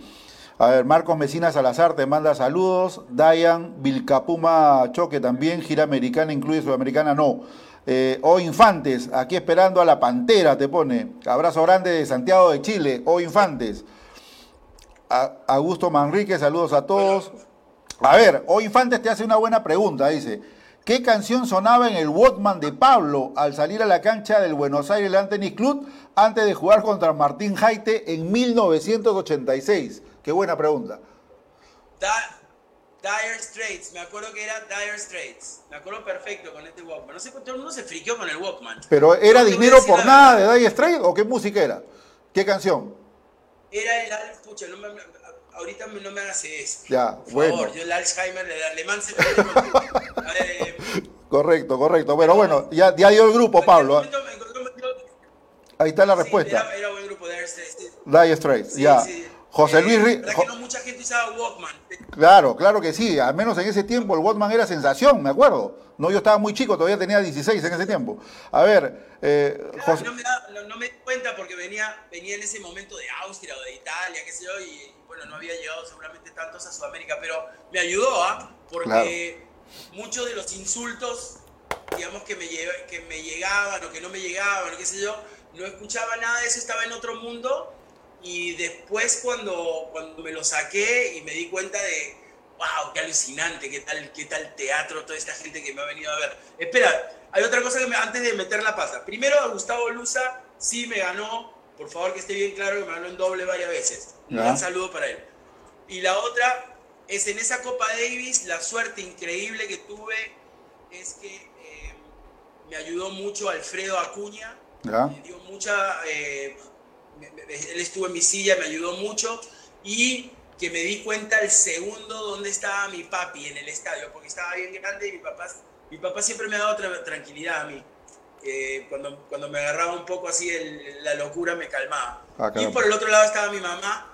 A ver, Marcos Mesina Salazar te manda saludos, Dayan Vilcapuma Choque también, gira americana incluye sudamericana no. Eh, o Infantes, aquí esperando a la Pantera, te pone. Abrazo grande de Santiago de Chile, O Infantes. Augusto Manrique, saludos a todos. A ver, hoy Infantes te hace una buena pregunta, dice. ¿Qué canción sonaba en el Walkman de Pablo al salir a la cancha del Buenos Aires Tennis Club antes de jugar contra Martín Jaite en 1986? Qué buena pregunta. Dire Straits, me acuerdo que era Dire Straits. Me acuerdo perfecto con este Walkman. No sé, todo el mundo se friqueó con el Walkman. ¿Pero era dinero por nada de Dire Straits o qué música era? ¿Qué canción? Era el. Escucha, no me, ahorita no me hagas eso. Ya, por bueno. favor, yo el Alzheimer, el alemán se eh, Correcto, correcto. Bueno, bueno, ya, ya dio el grupo, Pablo. algún momento me- me- Ahí está la sí, respuesta. Era, era buen grupo Dire Straits. sí. Dire Straits, Sí, ya. sí. José Eh, Luis Ri- verdad Jo- que no mucha gente usaba Walkman. Claro, claro que sí. Al menos en ese tiempo el Walkman era sensación, me acuerdo. No, yo estaba muy chico, todavía tenía 16 en ese tiempo. A ver, eh, Claro, José- no, me da- no- no me di cuenta porque venía, venía en ese momento de Austria o de Italia, qué sé yo, y, bueno, no había llegado seguramente tantos a Sudamérica, pero me ayudó, ¿ah? Porque muchos de los insultos, digamos, que me, que me llegaban o que no me llegaban, o qué sé yo, no escuchaba nada de eso, estaba en otro mundo, y después cuando, cuando me lo saqué y me di cuenta de, wow, qué alucinante, qué tal, qué tal teatro, toda esta gente que me ha venido a ver. Espera, hay otra cosa que me, antes de meter la pata. Primero, a Gustavo Luza sí me ganó, por favor que esté bien claro que me ganó en doble varias veces. Un gran saludo para él. Y la otra es en esa Copa Davis, la suerte increíble que tuve es que eh, me ayudó mucho Alfredo Acuña, ¿ya? me dio mucha, eh, me- me- él estuvo en mi silla, me ayudó mucho y que me di cuenta el segundo donde estaba mi papi en el estadio, porque estaba bien grande y mi papá, mi papá siempre me ha dado tra- tranquilidad a mí. Eh, cuando, cuando me agarraba un poco así el- la locura me calmaba. Ah, y por el otro lado estaba mi mamá,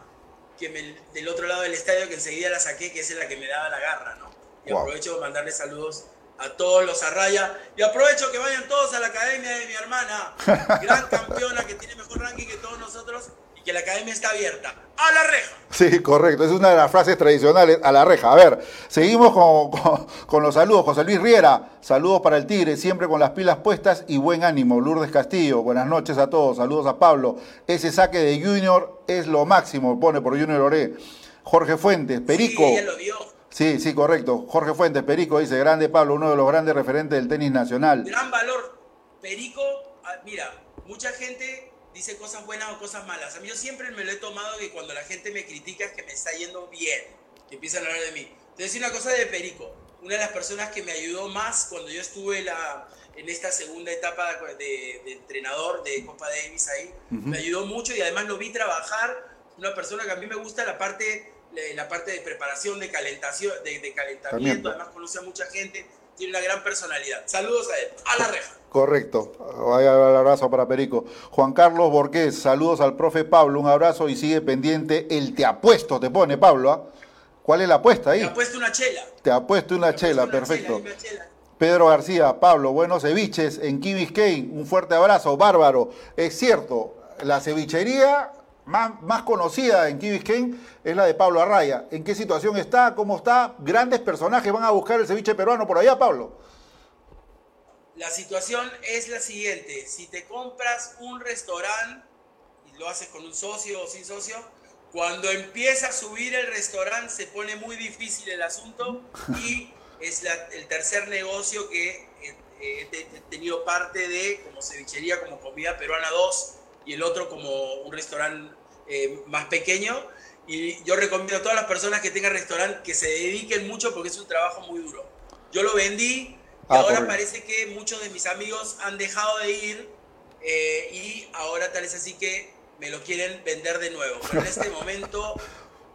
que me- del otro lado del estadio que enseguida la saqué, que esa es la que me daba la garra, ¿no? Y Wow. aprovecho de mandarle saludos a todos los Arraya y aprovecho que vayan todos a la academia de mi hermana, gran campeona que tiene mejor ranking que todos nosotros que la academia está abierta. ¡A la reja! Sí, correcto. Es una de las frases tradicionales a la reja. A ver, seguimos con, con- con los saludos. José Luis Riera, saludos para el Tigre, siempre con las pilas puestas y buen ánimo. Lourdes Castillo, buenas noches a todos. Saludos a Pablo. Ese saque de Junior es lo máximo, pone por Junior Oré. Jorge Fuentes, Perico. Sí, ella lo vio. Sí, sí, correcto. Jorge Fuentes, Perico dice, grande Pablo, uno de los grandes referentes del tenis nacional. Gran valor. Perico, ah, mira, mucha gente dice cosas buenas o cosas malas. A mí yo siempre me lo he tomado que cuando la gente me critica es que me está yendo bien, que empiezan a hablar de mí. Te decir una cosa de Perico, una de las personas que me ayudó más cuando yo estuve la, en esta segunda etapa de, de entrenador de Copa Davis ahí, me ayudó mucho y además lo vi trabajar, una persona que a mí me gusta la parte, la parte de preparación, de, calentación, de, de calentamiento, Calentamiento. además conoce a mucha gente, tiene una gran personalidad. Saludos a él, a la reja. Correcto. Vaya el abrazo para Perico. Juan Carlos Borqués, saludos al profe Pablo, un abrazo y sigue pendiente. El te apuesto te pone, Pablo. ¿ah? ¿Cuál es la apuesta ahí? Me ha puesto una chela. Te apuesto una chela, una perfecto. chela, una chela. Pedro García, Pablo, buenos ceviches en Key Biscayne, un fuerte abrazo, bárbaro. Es cierto, la cevichería más, más conocida en Key es la de Pablo Arraya. ¿En qué situación está? ¿Cómo está? Grandes personajes van a buscar el ceviche peruano por allá, Pablo. La situación es la siguiente. Si te compras un restaurante y lo haces con un socio o sin socio, cuando empieza a subir el restaurante se pone muy difícil el asunto y es la- el tercer negocio que eh, eh, he, he tenido parte de como cevichería, como comida peruana 2 y el otro como un restaurante eh, más pequeño. Y yo recomiendo a todas las personas que tengan restaurante que se dediquen mucho porque es un trabajo muy duro. Yo lo vendí y Ah, ahora parece que muchos de mis amigos han dejado de ir eh, y ahora tal es así que me lo quieren vender de nuevo. Pero en este momento,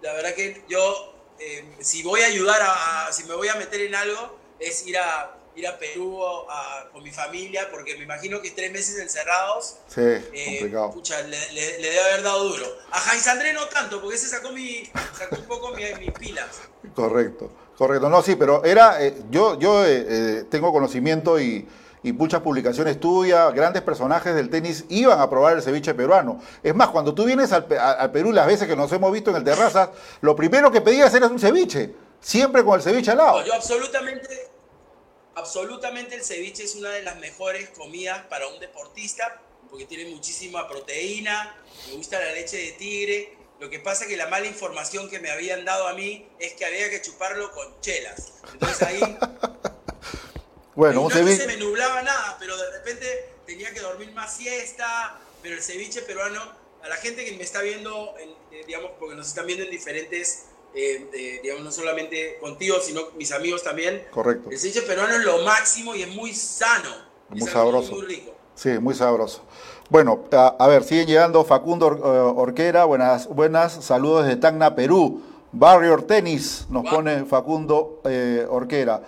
la verdad que yo, eh, si voy a ayudar, a, a- si me voy a meter en algo, es ir a, ir a Perú a- con mi familia, porque me imagino que tres meses encerrados, Sí, eh, complicado. pucha, le, le- le debe haber dado duro. A Jains André no tanto, porque ese sacó, mi, sacó un poco mi- mis pilas. Correcto, correcto. No, sí, pero era, eh, yo, yo eh, tengo conocimiento y, y muchas publicaciones tuyas, grandes personajes del tenis iban a probar el ceviche peruano. Es más, cuando tú vienes al, a- al Perú, las veces que nos hemos visto en el Terrazas, lo primero que pedías era un ceviche, siempre con el ceviche al lado. No, yo absolutamente, absolutamente el ceviche es una de las mejores comidas para un deportista porque tiene muchísima proteína, me gusta la leche de tigre. Lo que pasa es que la mala información que me habían dado a mí es que había que chuparlo con chelas. Entonces ahí Bueno, no un ceviche. se me nublaba nada, pero de repente tenía que dormir más siesta, pero el ceviche peruano, a la gente que me está viendo, en- eh, digamos, porque nos están viendo en diferentes, eh, eh, digamos, no solamente contigo, sino mis amigos también, Correcto. el ceviche peruano es lo máximo y es muy sano. Muy es sabroso. Muy rico. Sí, muy sabroso. Bueno, a, a ver, siguen llegando Facundo Or- eh, Orquera, buenas, buenas, saludos desde Tacna, Perú. Barrio Tenis, nos pone Facundo eh, Orquera.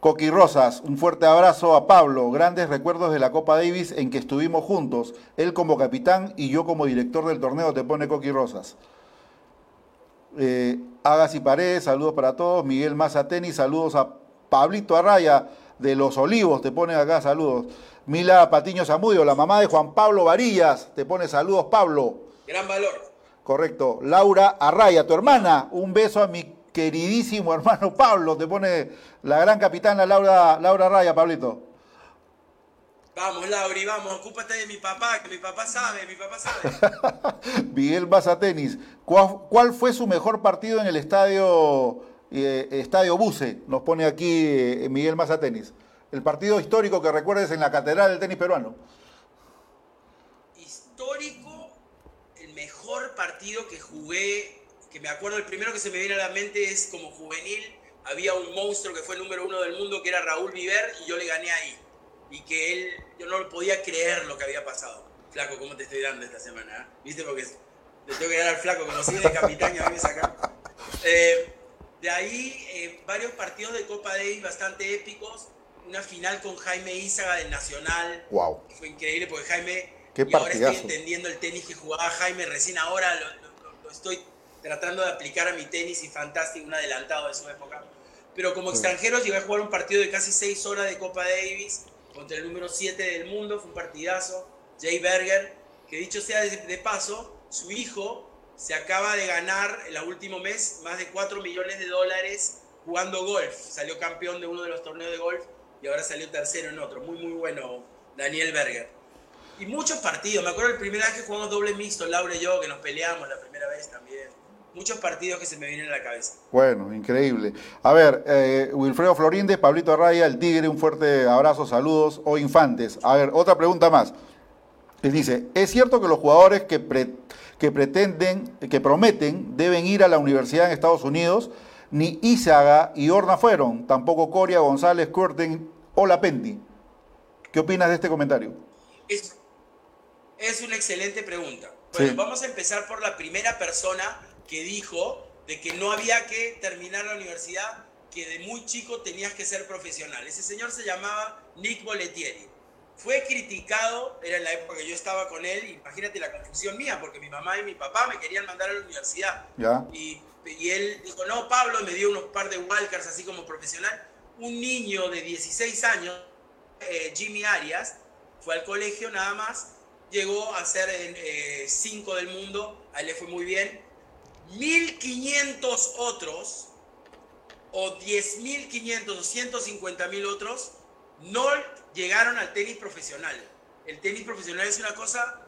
Coqui Rosas, un fuerte abrazo a Pablo, grandes recuerdos de la Copa Davis en que estuvimos juntos, él como capitán y yo como director del torneo, te pone Coqui Rosas. Eh, Agas y Paredes, saludos para todos. Miguel Maza Tenis, saludos a Pablito Arraya de Los Olivos, te pone acá saludos. Mila Patiño Zamudio, la mamá de Juan Pablo Varillas, te pone saludos Pablo. Gran valor. Correcto. Laura Arraya, tu hermana, un beso a mi queridísimo hermano Pablo, te pone la gran capitana Laura, Laura Arraya, Pablito. Vamos, Lauri, vamos, ocúpate de mi papá, que mi papá sabe, mi papá sabe. Miguel Maza Tenis, ¿cuál, cuál fue su mejor partido en el estadio, eh, estadio Buce? Nos pone aquí eh, Miguel Maza Tenis. El partido histórico que recuerdes en la Catedral del Tenis Peruano. Histórico, el mejor partido que jugué, que me acuerdo, el primero que se me viene a la mente es como juvenil, había un monstruo que fue el número uno del mundo, que era Raúl Viver, y yo le gané ahí. Y que él, yo no podía creer lo que había pasado. Flaco, ¿cómo te estoy dando esta semana? eh? ¿Viste? Porque le tengo que dar al flaco, como sigue de capitán y a mí me saca. Eh, de ahí, eh, varios partidos de Copa Davis bastante épicos. Una final con Jaime Ízaga del Nacional. Wow. Fue increíble porque Jaime, Qué y ahora estoy entendiendo el tenis que jugaba Jaime, recién ahora lo, lo- lo estoy tratando de aplicar a mi tenis y fantástico, un adelantado de su época. Pero como extranjero llegué a jugar un partido de casi 6 horas de Copa Davis contra el número 7 del mundo, fue un partidazo, Jay Berger, que dicho sea de, paso, su hijo se acaba de ganar el último mes más de 4 millones de dólares jugando golf. Salió campeón de uno de los torneos de golf y ahora salió tercero en otro. Muy, muy bueno, Daniel Berger. Y muchos partidos. Me acuerdo el primer vez que jugamos doble mixto, Laura y yo, que nos peleamos la primera vez también. Muchos partidos que se me vienen a la cabeza. Bueno, increíble. A ver, eh, Wilfredo Florínez, Pablito Arraya, el Tigre, un fuerte abrazo, saludos, o Infantes. A ver, otra pregunta más. Les dice, ¿es cierto que los jugadores que, pre- que pretenden, que prometen, deben ir a la universidad en Estados Unidos? Ni Izaga y Horna fueron, tampoco Coria, González, Curtin o Lapenti. ¿Qué opinas de este comentario? Es, es una excelente pregunta. Bueno, Sí. vamos a empezar por la primera persona que dijo de que no había que terminar la universidad, que de muy chico tenías que ser profesional. Ese señor se llamaba Nick Boletieri. Fue criticado, era en la época que yo estaba con él, imagínate la confusión mía, porque mi mamá y mi papá me querían mandar a la universidad. ¿Ya? Y, y él dijo, no, Pablo, y me dio unos par de walkers así como profesional. Un niño de 16 años, eh, Jimmy Arias, fue al colegio nada más, llegó a ser 5 del mundo, a él le fue muy bien. 1500 otros, o 10.500 o 150.000 otros, no llegaron al tenis profesional. El tenis profesional es una cosa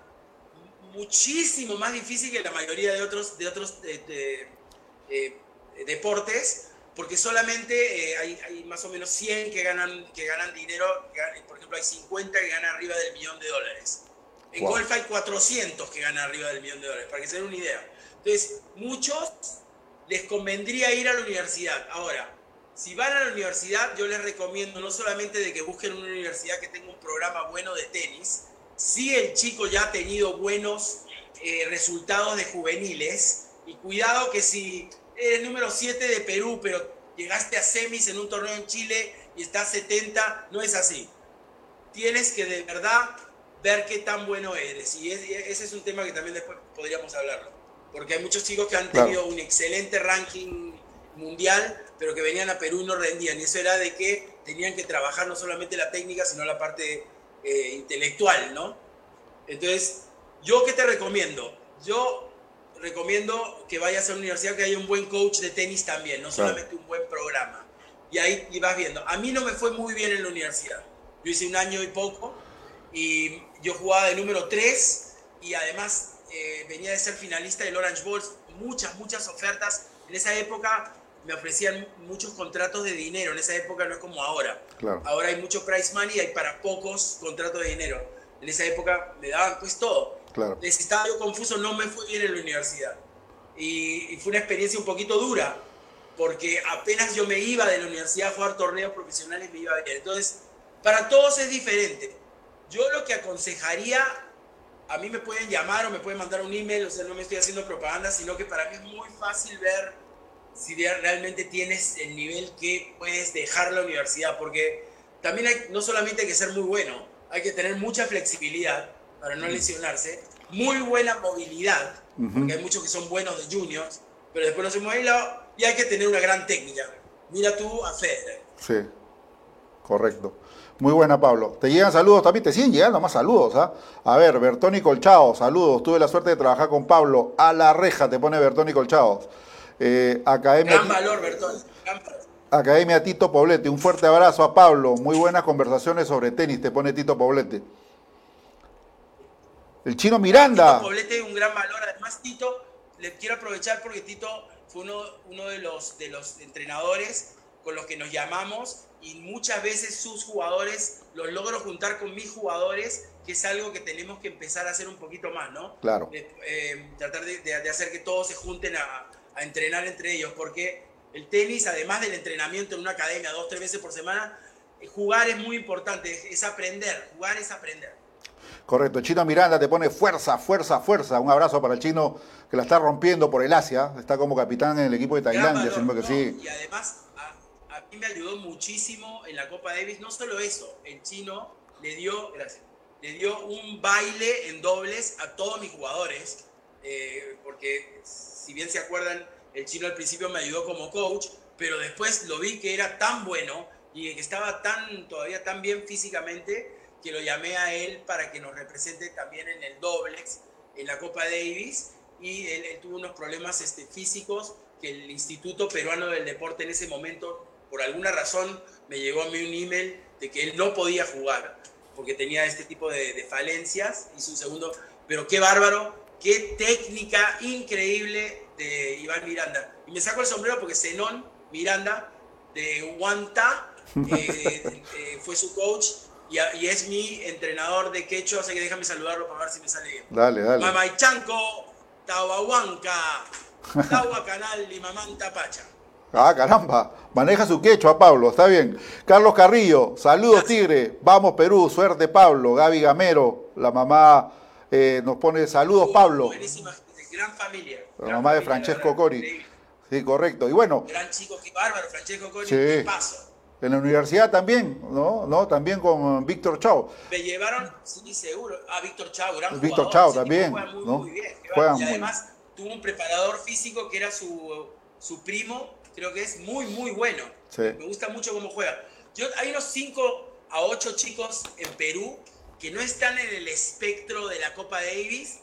muchísimo más difícil que la mayoría de otros, de otros eh, de- deportes, porque solamente eh, hay, hay más o menos 100 que ganan, que ganan dinero, que ganan- por ejemplo hay 50 que ganan arriba del millón de dólares. En Wow. golf hay 400 que ganan arriba del millón de dólares, para que se den una idea. Entonces, muchos les convendría ir a la universidad. Ahora, si van a la universidad, yo les recomiendo no solamente de que busquen una universidad que tenga un programa bueno de tenis, si el chico ya ha tenido buenos eh, resultados de juveniles, y cuidado que si eres número 7 de Perú, pero llegaste a semis en un torneo en Chile y estás 70, no es así. Tienes que de verdad ver qué tan bueno eres. Y es- y ese es un tema que también después podríamos hablarlo. Porque hay muchos chicos que han Claro. tenido un excelente ranking mundial, pero que venían a Perú y no rendían. Y eso era de que tenían que trabajar no solamente la técnica, sino la parte eh, intelectual, ¿no? Entonces, ¿yo qué te recomiendo? Yo recomiendo que vayas a una universidad que haya un buen coach de tenis también, no Claro. solamente un buen programa. Y ahí y vas viendo. A mí no me fue muy bien en la universidad. Yo hice un año y poco y yo jugaba de número 3 y además eh, venía de ser finalista del Orange Balls. Muchas, muchas ofertas. En esa época me ofrecían muchos contratos de dinero. En esa época no es como ahora. Claro. Ahora hay mucho price money y hay para pocos contratos de dinero. En esa época me daban pues todo. Claro. Les estaba yo confuso, no me fue bien en la universidad. Y, y fue una experiencia un poquito dura, porque apenas yo me iba de la universidad a jugar torneos profesionales, me iba bien. Entonces, para todos es diferente. Yo lo que aconsejaría, a mí me pueden llamar o me pueden mandar un email, o sea, no me estoy haciendo propaganda, sino que para mí es muy fácil ver si realmente tienes el nivel que puedes dejar la universidad, porque también hay, no solamente hay que ser muy bueno, hay que tener mucha flexibilidad para no lesionarse, muy buena movilidad, porque hay muchos que son buenos de juniors, pero después no se mueven y hay que tener una gran técnica. Mira tú a Federer. Sí, correcto. Muy buena, Pablo. Te llegan saludos también, te siguen llegando más saludos, ¿ah? A ver, Bertoni Colchao, saludos. Tuve la suerte de trabajar con Pablo. A la reja te pone Bertoni Colchao. Eh, Academia, Gran valor. Gran valor. Academia Tito Poblete, un fuerte abrazo a Pablo. Muy buenas conversaciones sobre tenis, te pone Tito Poblete. El chino Miranda. Tito Poblete un gran valor. Además, Tito, le quiero aprovechar porque Tito fue uno, uno de, los, de los entrenadores con los que nos llamamos y muchas veces sus jugadores los logro juntar con mis jugadores, que es algo que tenemos que empezar a hacer un poquito más, ¿no? Claro. De, eh, tratar de, hacer que todos se junten a, a entrenar entre ellos, porque el tenis, además del entrenamiento en una academia dos, tres veces por semana, eh, jugar es muy importante, es, es aprender, jugar es aprender. Correcto, el chino Miranda te pone fuerza, fuerza, fuerza. Un abrazo para el chino que la está rompiendo por el Asia. Está como capitán en el equipo de Tailandia, valor, no que sí. Y además, me ayudó muchísimo en la Copa Davis. No solo eso, el chino le dio, gracias, le dio un baile en dobles a todos mis jugadores. eh, porque, si bien se acuerdan, el chino al principio me ayudó como coach, pero después lo vi que era tan bueno y que estaba tan, todavía tan bien físicamente que lo llamé a él para que nos represente también en el dobles, en la Copa Davis, y él, él tuvo unos problemas este, físicos que el Instituto Peruano del Deporte en ese momento, por alguna razón, me llegó a mí un email de que él no podía jugar porque tenía este tipo de, de falencias, hizo un segundo, pero qué bárbaro, qué técnica increíble de Iván Miranda. Y me saco el sombrero porque Zenón Miranda de Huanta eh, eh, fue su coach y, y es mi entrenador de quechua, así que déjame saludarlo para ver si me sale bien. Dale, dale. Mamaichanco, Tahuahuanca, Tahuacanal, Limamanta, Pacha. Ah, caramba. Maneja su quechua, Pablo. Está bien. Carlos Carrillo, saludos. Tigre. Vamos, Perú. Suerte, Pablo. Gaby Gamero, la mamá, eh, nos pone saludos, Pablo. Buenísima, gran familia. La gran mamá de Francesco verdad, Cori. increíble. Sí, correcto. Y bueno, Gran chico, qué bárbaro, Francesco Cori, Sí. qué paso. en la universidad también, ¿no? ¿No? También con Víctor Chao. Me llevaron, sí, seguro, a Víctor Chao, gran Víctor Chao también, Juega muy, ¿no? muy bien. qué Juegan bárbaro. y muy además tuvo un preparador físico que era su, su primo, creo que es muy, muy bueno. Sí. Me gusta mucho cómo juega. Yo, hay unos 5 a 8 chicos en Perú que no están en el espectro de la Copa Davis,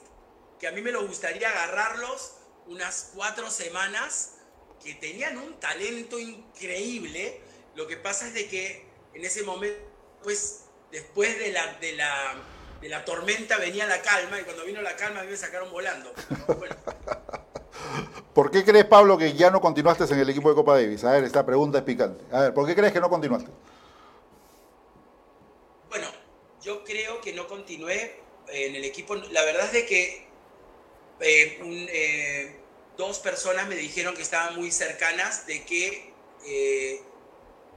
que a mí me lo gustaría agarrarlos unas cuatro semanas, que tenían un talento increíble. Lo que pasa es de que en ese momento, pues después de la, de la, de la tormenta venía la calma, y cuando vino la calma a mí me sacaron volando. Bueno, ¿Por qué crees, Pablo, que ya no continuaste en el equipo de Copa Davis? A ver, esta pregunta es picante. A ver, ¿por qué crees que no continuaste? Bueno, yo creo que no continué en el equipo. La verdad es de que eh, un, eh, dos personas me dijeron que estaban muy cercanas de que eh,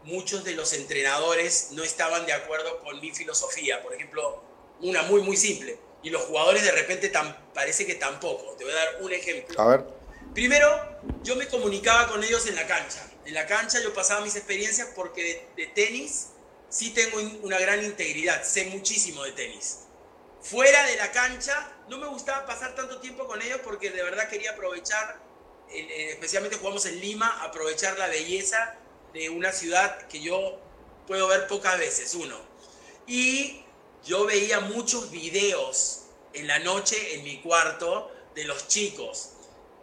muchos de los entrenadores no estaban de acuerdo con mi filosofía. Por ejemplo, una muy, muy simple. Y los jugadores de repente parece que tampoco. Te voy a dar un ejemplo. A ver, Primero, yo me comunicaba con ellos en la cancha. En la cancha yo pasaba mis experiencias porque de, tenis sí tengo una gran integridad, sé muchísimo de tenis. Fuera de la cancha no me gustaba pasar tanto tiempo con ellos porque de verdad quería aprovechar, especialmente jugamos en Lima, aprovechar la belleza de una ciudad que yo puedo ver pocas veces, uno. Y yo veía muchos videos en la noche en mi cuarto de los chicos.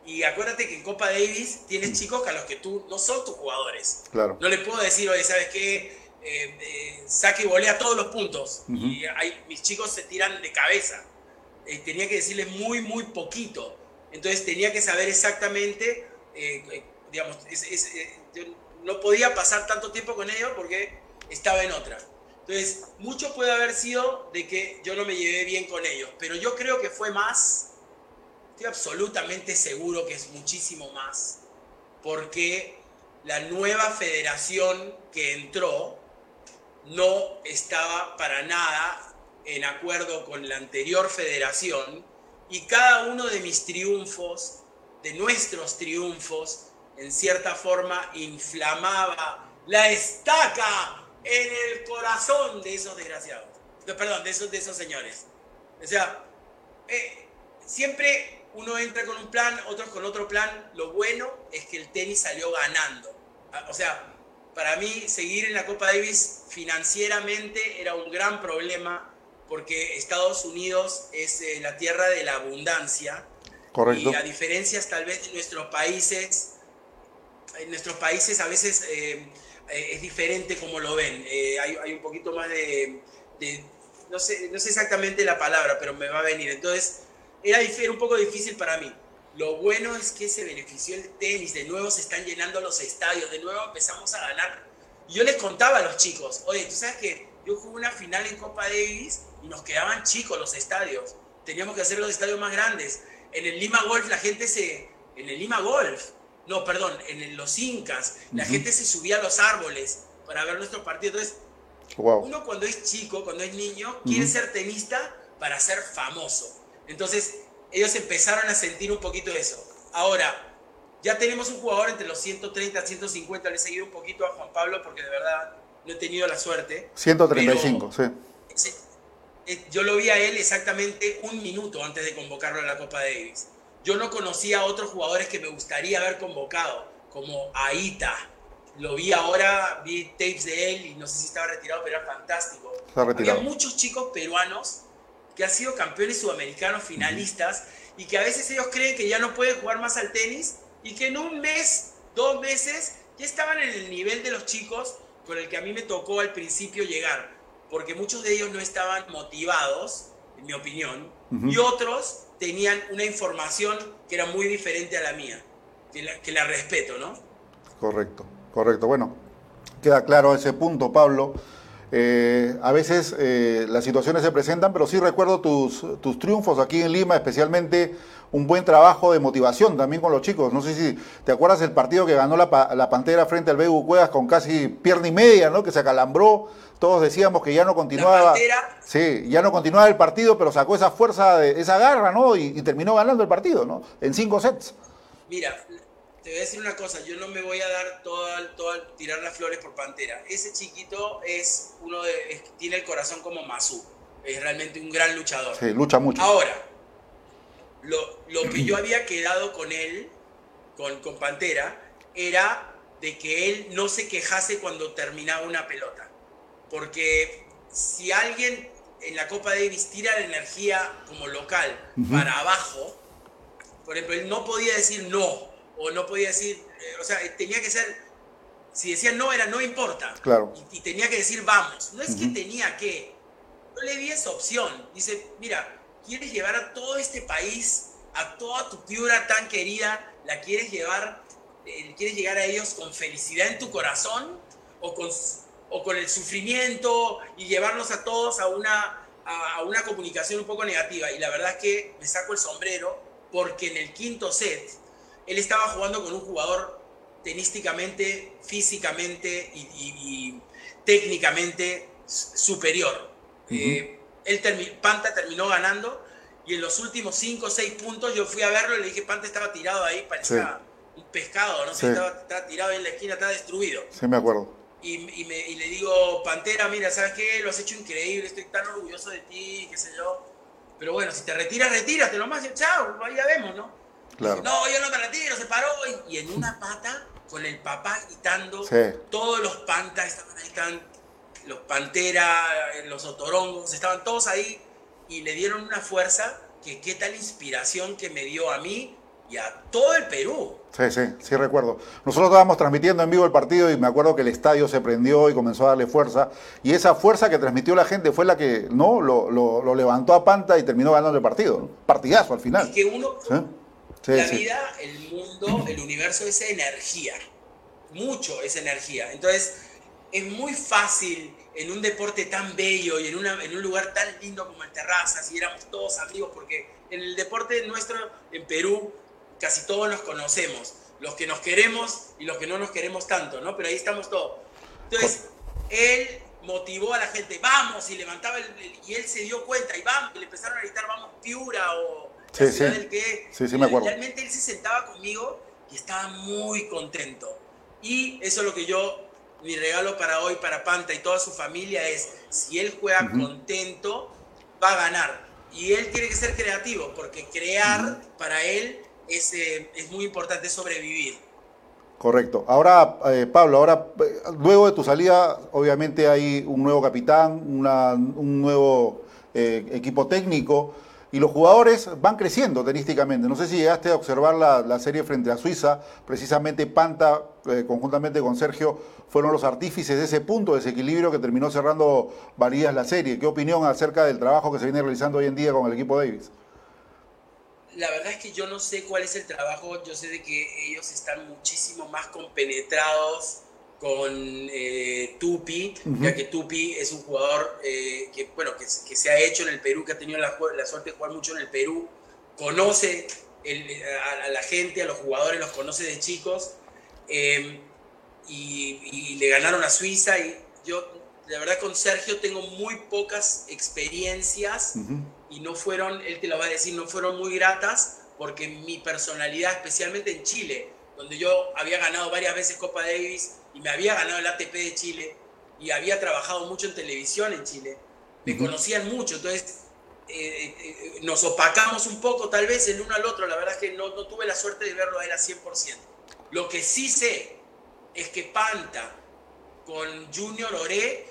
Y acuérdate que en Copa Davis tienes chicos a los que tú no son tus jugadores. claro. No le puedo decir, oye, ¿sabes qué? Eh, eh, saque y volea todos los puntos. Y hay, mis chicos se tiran de cabeza. Eh, tenía que decirles muy, muy poquito. Entonces tenía que saber exactamente eh, eh, digamos, eh, yo no podía pasar tanto tiempo con ellos porque estaba en otra. Entonces, mucho puede haber sido de que yo no me llevé bien con ellos, pero yo creo que fue más, estoy absolutamente seguro que es muchísimo más, porque la nueva federación que entró no estaba para nada en acuerdo con la anterior federación y cada uno de mis triunfos, de nuestros triunfos, en cierta forma inflamaba la estaca en el corazón de esos desgraciados. Perdón, de esos, de esos señores. O sea, eh, siempre uno entra con un plan, otros con otro plan. Lo bueno es que el tenis salió ganando. Ah, o sea, para mí seguir en la Copa Davis financieramente era un gran problema porque Estados Unidos es eh, la tierra de la abundancia. Correcto. Y a diferencias tal vez de nuestros países, en nuestros países a veces eh, eh, es diferente como lo ven. hay, hay, un poquito más de, no, sé, no sé exactamente la palabra, pero me va a venir. Entonces, era, era un poco difícil para mí. Lo bueno es que se benefició el tenis, de nuevo se están llenando los estadios, de nuevo empezamos a ganar. Y yo les contaba a los chicos, oye, tú sabes que yo jugué una final en Copa Davis y nos quedaban chicos los estadios. Teníamos que hacer los estadios más grandes. En el Lima Golf la gente se... En el Lima Golf, no, perdón, en los Incas, la gente se subía a los árboles para ver nuestro partido. Entonces, uno cuando es chico, cuando es niño, quiere ser tenista para ser famoso. Entonces, ellos empezaron a sentir un poquito eso. Ahora, ya tenemos un jugador entre los 130, 150, le he seguido un poquito a Juan Pablo porque de verdad no he tenido la suerte. 135, sí. Eh, yo lo vi a él exactamente un minuto antes de convocarlo a la Copa Davis. Yo no conocía a otros jugadores que me gustaría haber convocado, como Aita. Lo vi ahora, vi tapes de él y no sé si estaba retirado, pero era fantástico. Había muchos chicos peruanos que han sido campeones sudamericanos finalistas y que a veces ellos creen que ya no pueden jugar más al tenis y que en un mes, dos meses, ya estaban en el nivel de los chicos con el que a mí me tocó al principio llegar, porque muchos de ellos no estaban motivados, en mi opinión, y otros tenían una información que era muy diferente a la mía, que la, que la respeto, ¿no? Correcto, correcto. Bueno, queda claro ese punto, Pablo. Eh, a veces eh, las situaciones se presentan, pero sí recuerdo tus, tus triunfos aquí en Lima, especialmente un buen trabajo de motivación también con los chicos. No sé si te acuerdas del partido que ganó la, la Pantera frente al BU Cuevas con casi pierna y media, ¿no? Que se acalambró. Todos decíamos que ya no continuaba. Sí, ya no continuaba el partido, pero sacó esa fuerza, esa garra, ¿no? Y, y terminó ganando el partido, ¿no? En cinco sets. Mira, te voy a decir una cosa, yo no me voy a dar toda, toda tirar las flores por Pantera. Ese chiquito es uno de, tiene el corazón como Masu. Es realmente un gran luchador. Sí, lucha mucho. Ahora, lo, lo que yo había quedado con él, con, con Pantera, era de que él no se quejase cuando terminaba una pelota. Porque si alguien en la Copa Davis tira la energía como local para abajo, por ejemplo, él no podía decir no o no podía decir, eh, o sea, tenía que ser, si decía no era no importa. Claro. Y, tenía que decir vamos. No es que tenía que. No le di esa opción. Dice, mira, quieres llevar a todo este país, a toda tu piura tan querida, la quieres llevar, eh, quieres llegar a ellos con felicidad en tu corazón o con, o con el sufrimiento y llevarlos a todos a una, a una comunicación un poco negativa. Y la verdad es que me saco el sombrero porque en el quinto set él estaba jugando con un jugador tenísticamente, físicamente y, técnicamente superior. Eh, Panta terminó ganando y en los últimos 5 o 6 puntos yo fui a verlo y le dije, Panta estaba tirado ahí, parecía un pescado, ¿no? Estaba, tirado en la esquina, estaba destruido. Sí, me acuerdo. Y, le digo, Pantera, mira, ¿sabes qué? Lo has hecho increíble, estoy tan orgulloso de ti, qué sé yo. Pero bueno, si te retiras, retírate nomás, chao, ahí ya vemos, ¿no? No, yo no me retiro, se paró. Y, en una pata, con el papá gritando, todos los pantas estaban ahí, estaban los panteras, los otorongos, estaban todos ahí y le dieron una fuerza que qué tal inspiración que me dio a mí y a todo el Perú. Sí, sí, sí recuerdo. Nosotros estábamos transmitiendo en vivo el partido y me acuerdo que el estadio se prendió y comenzó a darle fuerza. Y esa fuerza que transmitió la gente fue la que no lo, levantó a Panta y terminó ganando el partido. Partidazo al final. Y que uno, la vida, el mundo, el universo es energía. Mucho es energía. Entonces, es muy fácil en un deporte tan bello y en, una, en un lugar tan lindo como el Terrazas, y éramos todos amigos, porque en el deporte nuestro, en Perú, casi todos nos conocemos, los que nos queremos y los que no nos queremos tanto, ¿no? Pero ahí estamos todos. Entonces, él motivó a la gente, vamos, y levantaba, el, y él se dio cuenta, y vamos, y le empezaron a gritar, vamos, Piura, o sí, sí. del que... Sí, sí, me acuerdo. Realmente él se sentaba conmigo y estaba muy contento. Y eso es lo que yo mi regalo para hoy, para Panta y toda su familia es, si él juega contento, va a ganar. Y él tiene que ser creativo, porque crear para él es, eh, es, muy importante sobrevivir. Correcto. Ahora, eh, Pablo, ahora, eh, luego de tu salida, obviamente hay un nuevo capitán, una, un nuevo equipo técnico y los jugadores van creciendo tenísticamente. No sé si llegaste a observar la, serie frente a Suiza, precisamente Panta, eh, conjuntamente con Sergio, fueron los artífices de ese punto de desequilibrio que terminó cerrando Varías la serie. ¿Qué opinión acerca del trabajo que se viene realizando hoy en día con el equipo Davis? La verdad es que yo no sé cuál es el trabajo, yo sé de que ellos están muchísimo más compenetrados con eh, Tupi, ya que Tupi es un jugador eh, que, bueno, que, se ha hecho en el Perú, que ha tenido la, suerte de jugar mucho en el Perú, conoce a, la gente, a los jugadores, los conoce de chicos, em, y, le ganaron a Suiza, y yo, la verdad, con Sergio tengo muy pocas experiencias, y no fueron, él te lo va a decir, no fueron muy gratas, porque mi personalidad, especialmente en Chile, donde yo había ganado varias veces Copa Davis, y me había ganado el ATP de Chile y había trabajado mucho en televisión en Chile. Me conocían mucho, entonces eh, eh, eh, nos opacamos un poco tal vez el uno al otro. La verdad es que no, no tuve la suerte de verlo a él a 100%. Lo que sí sé es que Panta con Junior Oré,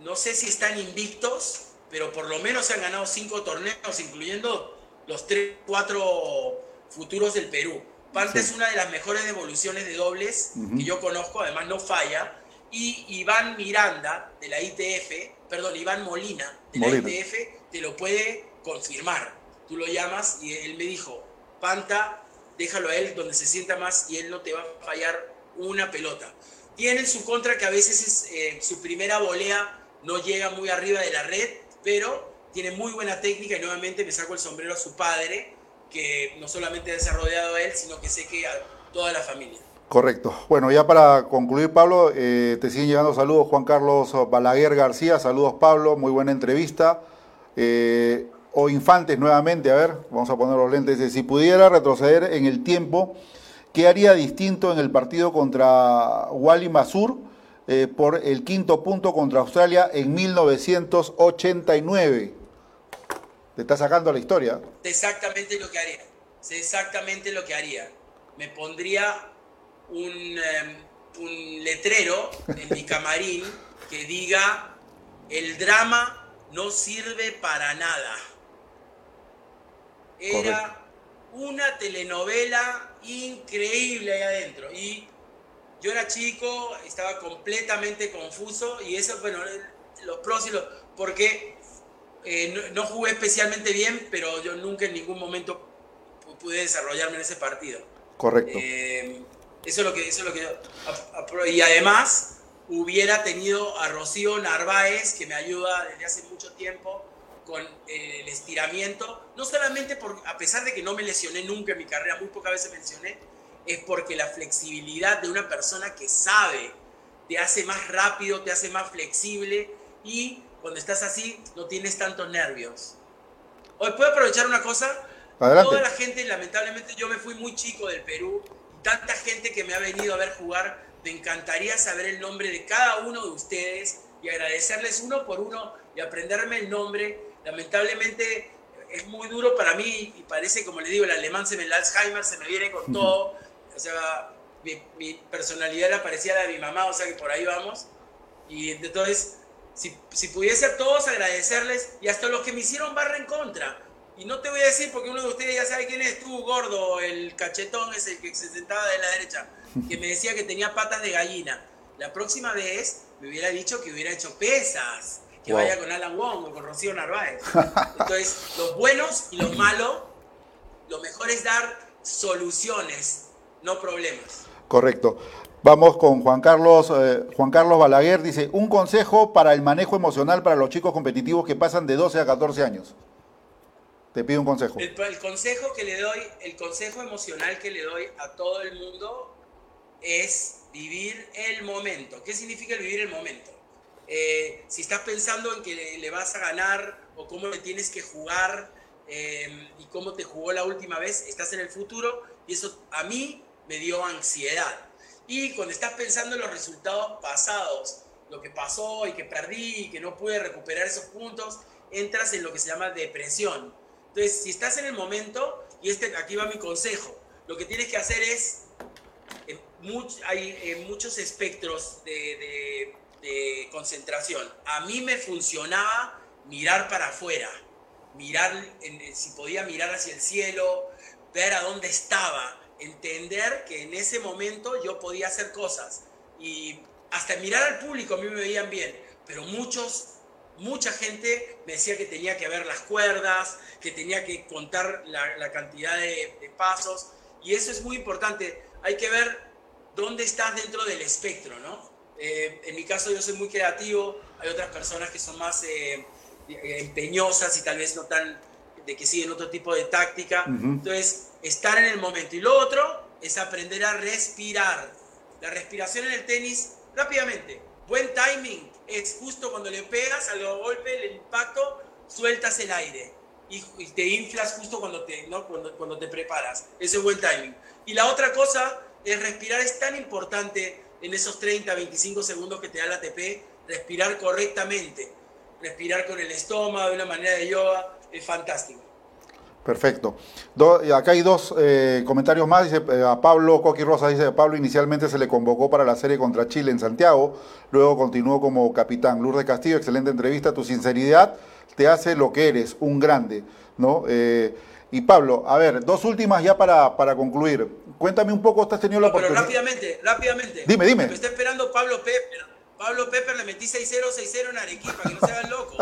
no sé si están invictos, pero por lo menos se han ganado cinco torneos, incluyendo los tres, cuatro futuros del Perú. Panta es una de las mejores devoluciones de dobles que yo conozco, además no falla. Y Iván Miranda, de la ITF, perdón, Iván Molina, de la ITF, te lo puede confirmar. Tú lo llamas y él me dijo, Panta, déjalo a él donde se sienta más y él no te va a fallar una pelota. Tiene su contra que a veces es, eh, su primera volea no llega muy arriba de la red, pero tiene muy buena técnica y nuevamente me saco el sombrero a su padre, que no solamente ha a él, sino que sé que a toda la familia. Correcto. Bueno, ya para concluir, Pablo, eh, te siguen llegando saludos Juan Carlos Balaguer García, saludos Pablo, muy buena entrevista. Eh, o Infantes nuevamente, a ver, vamos a poner los lentes. Si pudiera retroceder en el tiempo, ¿qué haría distinto en el partido contra Wally Masur eh, por el quinto punto contra Australia en 1989? Te está sacando la historia. Exactamente lo que haría. exactamente lo que haría. Me pondría un, em, un letrero en mi camarín que diga, el drama no sirve para nada. Era una telenovela increíble ahí adentro. Y yo era chico, estaba completamente confuso y eso, bueno, los pros y los... Porque eh, no, jugué especialmente bien, pero yo nunca en ningún momento pude desarrollarme en ese partido. Correcto. Eh, eso es lo que, eso es lo que y además hubiera tenido a Rocío Narváez, que me ayuda desde hace mucho tiempo con eh, el estiramiento, no solamente por, a pesar de que no me lesioné nunca en mi carrera, muy pocas veces me lesioné, es porque la flexibilidad de una persona que sabe te hace más rápido, te hace más flexible y cuando estás así no tienes tantos nervios. Hoy puedo aprovechar una cosa. Toda la gente, lamentablemente yo me fui muy chico del Perú, tanta gente que me ha venido a ver jugar, me encantaría saber el nombre de cada uno de ustedes y agradecerles uno por uno y aprenderme el nombre. Lamentablemente es muy duro para mí y parece, como le digo, el alemán se me, el Alzheimer se me viene con todo. O sea, mi, mi personalidad la parecía la de mi mamá, o sea que por ahí vamos. Y entonces si, pudiese a todos agradecerles y hasta los que me hicieron barra en contra. Y no te voy a decir porque uno de ustedes ya sabe quién es tú, gordo, el cachetón ese que se sentaba de la derecha, que me decía que tenía patas de gallina. La próxima vez me hubiera dicho que hubiera hecho pesas, que vaya con Alan Wong o con Rocío Narváez. Entonces, los buenos y los malos, lo mejor es dar soluciones, no problemas. Correcto. Vamos con Juan Carlos, eh, Juan Carlos Balaguer, dice, un consejo para el manejo emocional para los chicos competitivos que pasan de 12 a 14 años. Te pido un consejo. El, consejo que le doy, el consejo emocional que le doy a todo el mundo es vivir el momento. ¿Qué significa vivir el momento? Eh, si estás pensando en que le, vas a ganar o cómo le tienes que jugar eh, y cómo te jugó la última vez, estás en el futuro y eso a mí me dio ansiedad. Y cuando estás pensando en los resultados pasados, lo que pasó y que perdí y que no pude recuperar esos puntos, entras en lo que se llama depresión. Entonces, si estás en el momento, y este, aquí va mi consejo, lo que tienes que hacer es, hay muchos espectros de, concentración. A mí me funcionaba mirar para afuera, mirar, si podía mirar hacia el cielo, ver a dónde estaba, entender que en ese momento yo podía hacer cosas. Y hasta mirar al público a mí me veían bien, pero muchos, mucha gente me decía que tenía que ver las cuerdas, que tenía que contar la, cantidad de, pasos. Y eso es muy importante. Hay que ver dónde estás dentro del espectro, ¿no? Eh, en mi caso yo soy muy creativo, hay otras personas que son más eh, empeñosas y tal vez no tan de que siguen otro tipo de táctica. Entonces, estar en el momento. Y lo otro es aprender a respirar. La respiración en el tenis, rápidamente. Buen timing es justo cuando le pegas al golpe, el impacto, sueltas el aire. Y, te inflas justo cuando te, ¿no? cuando, cuando te preparas. Ese es buen timing. Y la otra cosa es respirar. Es tan importante en esos 30, 25 segundos que te da la ATP, respirar correctamente. Respirar con el estómago, de una manera de yoga es fantástico. Perfecto. acá hay dos eh, comentarios más. Dice eh, a Pablo Coqui Rosa, dice Pablo, inicialmente se le convocó para la serie contra Chile en Santiago, luego continuó como capitán. Lourdes Castillo, excelente entrevista. Tu sinceridad te hace lo que eres, un grande. ¿no? Eh, y Pablo, a ver, dos últimas ya para, para concluir. Cuéntame un poco, ¿estás teniendo la oportunidad? Pero rápidamente, rápidamente. Dime, dime. Me está esperando Pablo. Pablo Pepper le metí 6-0, 6-0 en Arequipa, que no se haga loco.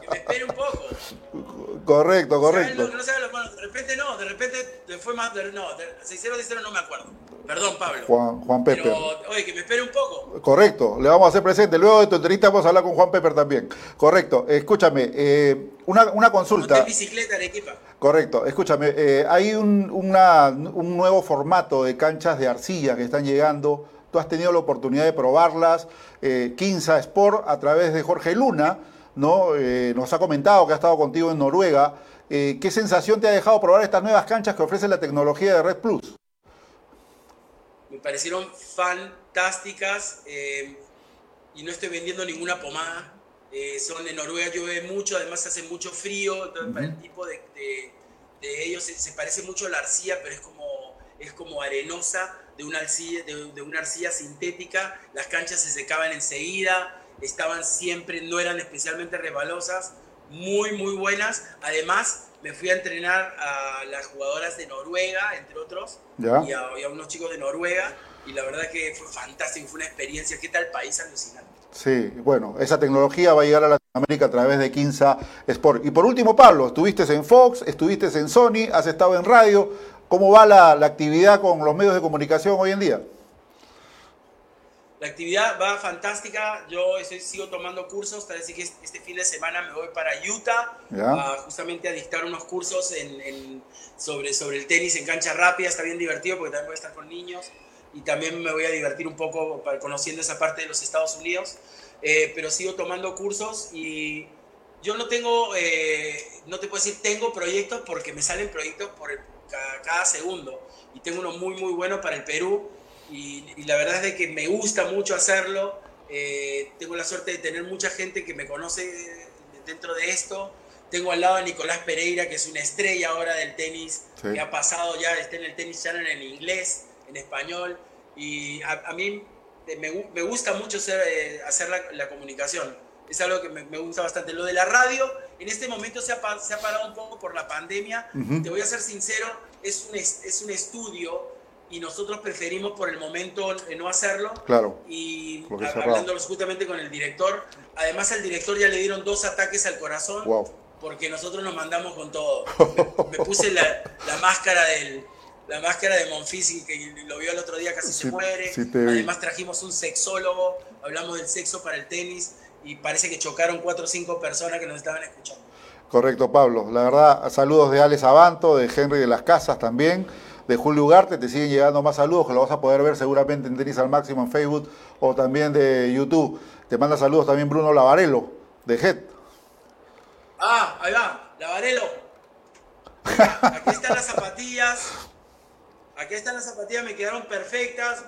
Que me espere un poco. Correcto, correcto. No, no de repente no, de repente fue más. no, 6-0, no me acuerdo. Perdón, Pablo. Juan, Juan Pepper. Pero, oye, que me espere un poco. Correcto, le vamos a hacer presente. Luego de tu entrevista vamos a hablar con Juan Pepper también. Correcto, escúchame, eh, una, una, consulta. bicicleta en equipa. Correcto, escúchame, eh, hay un, una, un nuevo formato de canchas de arcilla que están llegando. Tú has tenido la oportunidad de probarlas. Eh, Kinsa Sport a través de Jorge Luna ¿no? Eh, nos ha comentado que ha estado contigo en Noruega. Eh, ¿Qué sensación te ha dejado probar estas nuevas canchas que ofrece la tecnología de Red Plus? Me parecieron fantásticas eh, y no estoy vendiendo ninguna pomada. son de Noruega, llueve mucho, además hace mucho frío, entonces para el tipo de, ellos se, parece mucho a la arcilla, pero es como, es como arenosa de una, arcilla, de una arcilla sintética. Las canchas se secaban enseguida, estaban siempre, no eran especialmente rebalosas, muy, muy buenas. Además, me fui a entrenar a las jugadoras de Noruega, entre otros, Y, a, unos chicos de Noruega, y la verdad que fue fantástico, fue una experiencia. ¿Qué tal país alucinante? Sí, bueno, esa tecnología va a llegar a Latinoamérica a través de Kinsa Sport. Y por último, Pablo, estuviste en Fox, estuviste en Sony, has estado en radio. ¿Cómo va la actividad con los medios de comunicación hoy en día? La actividad va fantástica. Yo estoy, sigo tomando cursos. Tal vez que este fin de semana me voy para Utah justamente a dictar unos cursos en, sobre, sobre el tenis en cancha rápida. Está bien divertido porque también voy a estar con niños y también me voy a divertir un poco conociendo esa parte de los Estados Unidos. Eh, pero sigo tomando cursos y yo no tengo, eh, no te puedo decir tengo proyectos porque me salen proyectos por cada, cada segundo. Y tengo uno muy, muy bueno para el Perú y, la verdad es de que me gusta mucho hacerlo. Eh, tengo la suerte de tener mucha gente que me conoce dentro de esto. Tengo al lado a Nicolás Pereira, que es una estrella ahora del tenis, que ha pasado ya, está en el tenis channel en inglés, en español. Y a, mí me, me, gusta mucho hacer, eh, hacer la, la, comunicación. Es algo que me, me, gusta bastante. Lo de la radio, en este momento se ha, se ha parado un poco por la pandemia. Te voy a ser sincero, es un, es un estudio y nosotros preferimos por el momento no hacerlo. Claro. Y hablando justamente con el director, además al director ya le dieron dos ataques al corazón. Porque nosotros nos mandamos con todo. Me, puse la, la, máscara del, la máscara de Monfils, que lo vio el otro día, casi se muere. Además trajimos un sexólogo, hablamos del sexo para el tenis y parece que chocaron cuatro o cinco personas que nos estaban escuchando. Correcto, Pablo. La verdad, saludos de Alex Abanto, de Henry de las Casas también, de Julio Ugarte. Te siguen llegando más saludos que lo vas a poder ver seguramente en Tenis al Máximo en Facebook o también de YouTube. Te manda saludos también Bruno Lavarelo, de HED. Ah, ahí va, Lavarelo. Aquí están las zapatillas. Aquí están las zapatillas, me quedaron perfectas.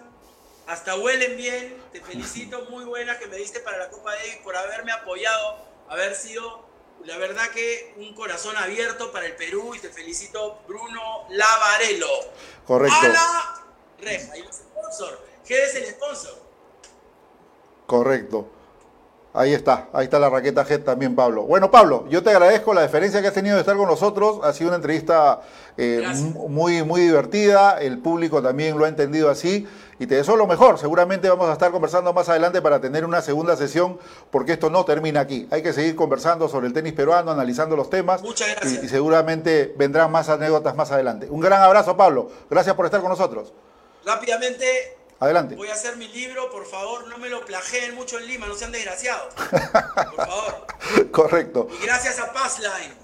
Hasta huelen bien. Te felicito, muy buenas que me diste para la Copa Davis por haberme apoyado, haber sido la verdad que un corazón abierto para el Perú y te felicito, Bruno Lavarelo. Correcto. A la reja. Y los sponsors. ¿Qué es el sponsor? Correcto. Ahí está, ahí está la raqueta Head también, Pablo. Bueno, Pablo, yo te agradezco la deferencia que has tenido de estar con nosotros. Ha sido una entrevista eh, muy, muy divertida. El público también lo ha entendido así. Y te deseo lo mejor. Seguramente vamos a estar conversando más adelante para tener una segunda sesión, porque esto no termina aquí. Hay que seguir conversando sobre el tenis peruano, analizando los temas. Muchas gracias. Y, y seguramente vendrán más anécdotas más adelante. Un gran abrazo, Pablo. Gracias por estar con nosotros. Rápidamente, Adelante. Voy a hacer mi libro, por favor, no me lo plageen mucho en Lima, no sean desgraciados. Por favor. Correcto. Y gracias a Passline.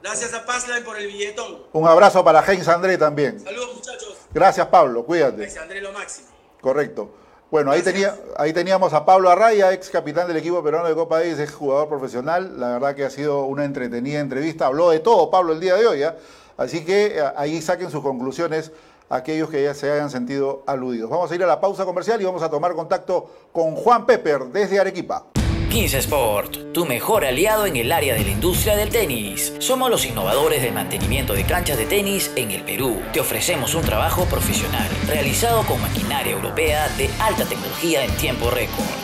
Gracias a Passline por el billetón. Un abrazo para James André también. Saludos, muchachos. Gracias, Pablo. Cuídate. James André lo máximo. Correcto. Bueno, ahí, tenía, ahí teníamos a Pablo Arraya, ex capitán del equipo peruano de Copa Davis, ex jugador profesional. La verdad que ha sido una entretenida entrevista. Habló de todo Pablo el día de hoy. ¿ya? Así que eh, ahí saquen sus conclusiones aquellos que ya se hayan sentido aludidos. Vamos a ir a la pausa comercial y vamos a tomar contacto con Juan Pepper desde Arequipa. 15 Sport, tu mejor aliado en el área de la industria del tenis. Somos los innovadores del mantenimiento de canchas de tenis en el Perú. Te ofrecemos un trabajo profesional realizado con maquinaria europea de alta tecnología en tiempo récord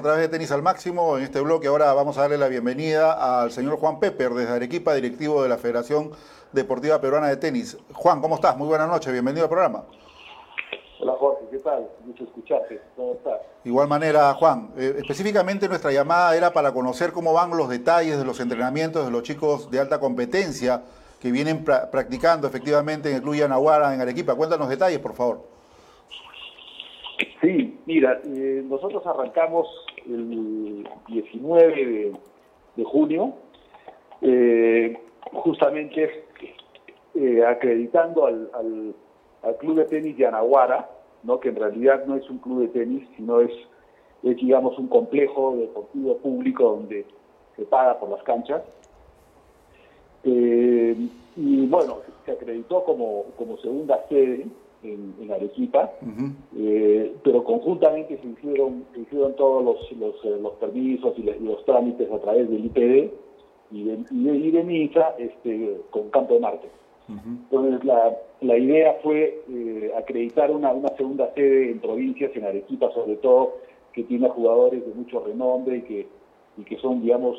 A través de Tenis al Máximo. En este bloque ahora vamos a darle la bienvenida al señor Juan Pepper desde Arequipa, directivo de la Federación Deportiva Peruana de Tenis. Juan, ¿cómo estás? Muy buenas noches, bienvenido al programa. Hola Jorge, ¿qué tal? Mucho escucharte, ¿cómo estás? Igual manera, Juan, eh, específicamente nuestra llamada era para conocer cómo van los detalles de los entrenamientos de los chicos de alta competencia que vienen pra practicando efectivamente en el Club Yanaguara en Arequipa. Cuéntanos detalles, por favor. Sí, mira, eh, nosotros arrancamos el 19 de, de junio, eh, justamente eh, acreditando al, al, al, Club de Tenis Yanaguara, ¿no? que en realidad no es un club de tenis, sino es, es digamos, un complejo deportivo público donde se paga por las canchas. y bueno, se acreditó como, como segunda sede en, en Arequipa, uh -huh. eh, pero conjuntamente se hicieron, se hicieron todos los, los, eh, los permisos y, y, los trámites a través del IPD y de, y de, este, con Campo de Marte. Uh -huh. Entonces la, la, idea fue eh, acreditar una, una segunda sede en provincias, en Arequipa sobre todo, que tiene jugadores de mucho renombre y que, y que son, digamos,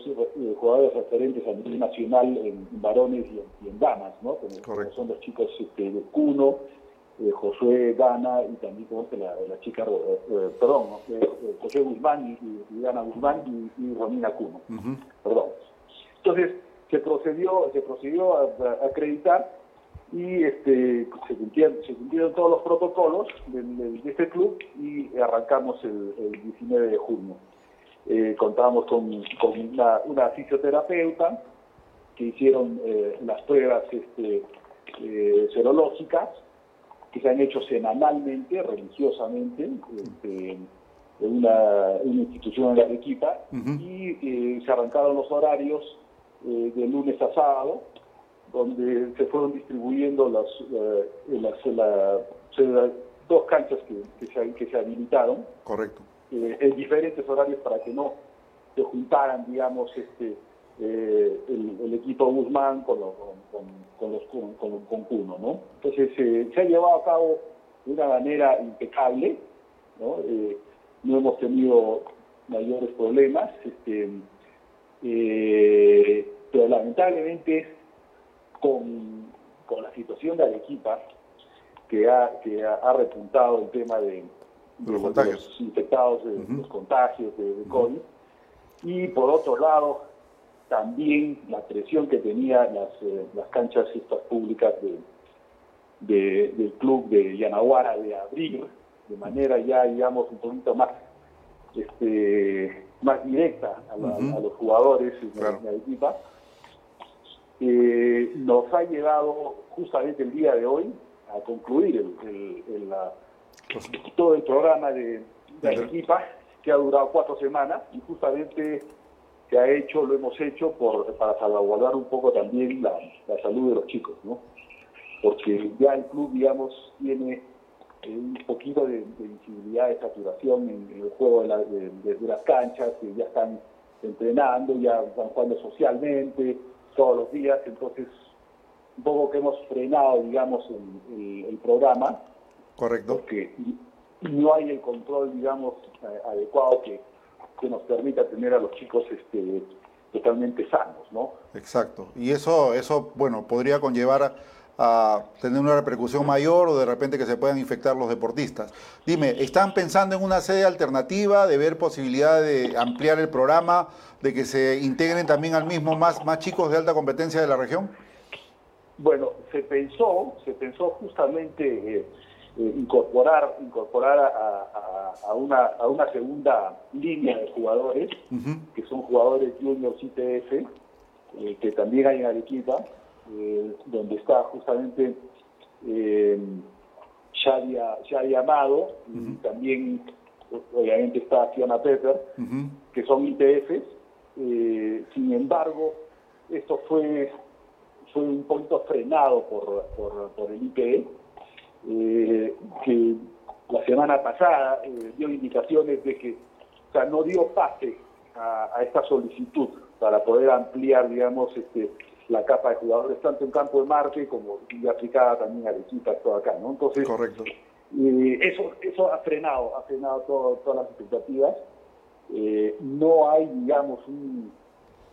jugadores referentes a nivel nacional en, en varones y en, y en, damas, ¿no? Como, como son los chicos este, de Cuno, eh, Josué Dana y también como la, la chica, eh, perdón, eh, José Guzmán y, y, Dana Guzmán y, y Romina Cuno, uh -huh. perdón. Entonces, se procedió, se procedió a, acreditar y este, se, cumplieron, se cumplieron todos los protocolos de, este club y arrancamos el, 19 de junio. Eh, contábamos con, con una, fisioterapeuta que hicieron eh, las pruebas este, eh, serológicas que se han hecho semanalmente, religiosamente, este, en una, institución en la Arequipa, y eh, se arrancaron los horarios eh, de lunes a sábado, donde se fueron distribuyendo las, las, dos canchas que, se, que se habilitaron. Correcto. en diferentes horarios para que no se juntaran, digamos, este, el, equipo Guzmán con, con, con, los, con, con Cuno, ¿no? Entonces eh, se ha llevado a cabo de una manera impecable, ¿no? Eh, no hemos tenido mayores problemas, este, eh, pero lamentablemente con, con, la situación de Arequipa, que ha, que ha, repuntado el tema de, los, infectados, de los contagios de, COVID, y por otro lado, también la presión que tenían las, eh, las canchas estas públicas de, del club de Yanaguara de abrir de manera ya, digamos, un poquito más este, más directa a, los jugadores y a la equipa, eh, nos ha llevado justamente el día de hoy a concluir el, todo el programa de, de la equipa que ha durado cuatro semanas y justamente se ha hecho, lo hemos hecho por, para salvaguardar un poco también la, salud de los chicos, ¿no? Porque ya el club, digamos, tiene eh, un poquito de, visibilidad, de saturación en, el juego de, las canchas, que ya están entrenando, ya van jugando socialmente todos los días, entonces un poco que hemos frenado, digamos, el, el programa. Correcto. Porque no hay el control, digamos, adecuado que que nos permita tener a los chicos este, totalmente sanos, ¿no? Exacto. Y eso, eso, bueno, podría conllevar a, tener una repercusión mayor o de repente que se puedan infectar los deportistas. Dime, ¿están pensando en una sede alternativa, de ver posibilidad de ampliar el programa, de que se integren también al mismo más, más chicos de alta competencia de la región? Bueno, se pensó, se pensó justamente... Eh, eh, incorporar incorporar a, una, a una segunda línea de jugadores, que son jugadores juniors ITF, eh, que también hay en Arequipa, eh, donde está justamente eh, Shadi, Amado, y también obviamente está Fiona Pepper, que son ITFs. sin embargo, esto fue, fue un poquito frenado por, por, por el IPE, eh, que la semana pasada eh, dio indicaciones de que o sea, no dio pase a, esta solicitud para poder ampliar, digamos, este, la capa de jugadores tanto en campo de Marte como y aplicada también a Arequipa, todo acá, ¿no? Entonces, Correcto. Eh, eso, eso ha frenado, ha frenado todas las expectativas. no hay, digamos,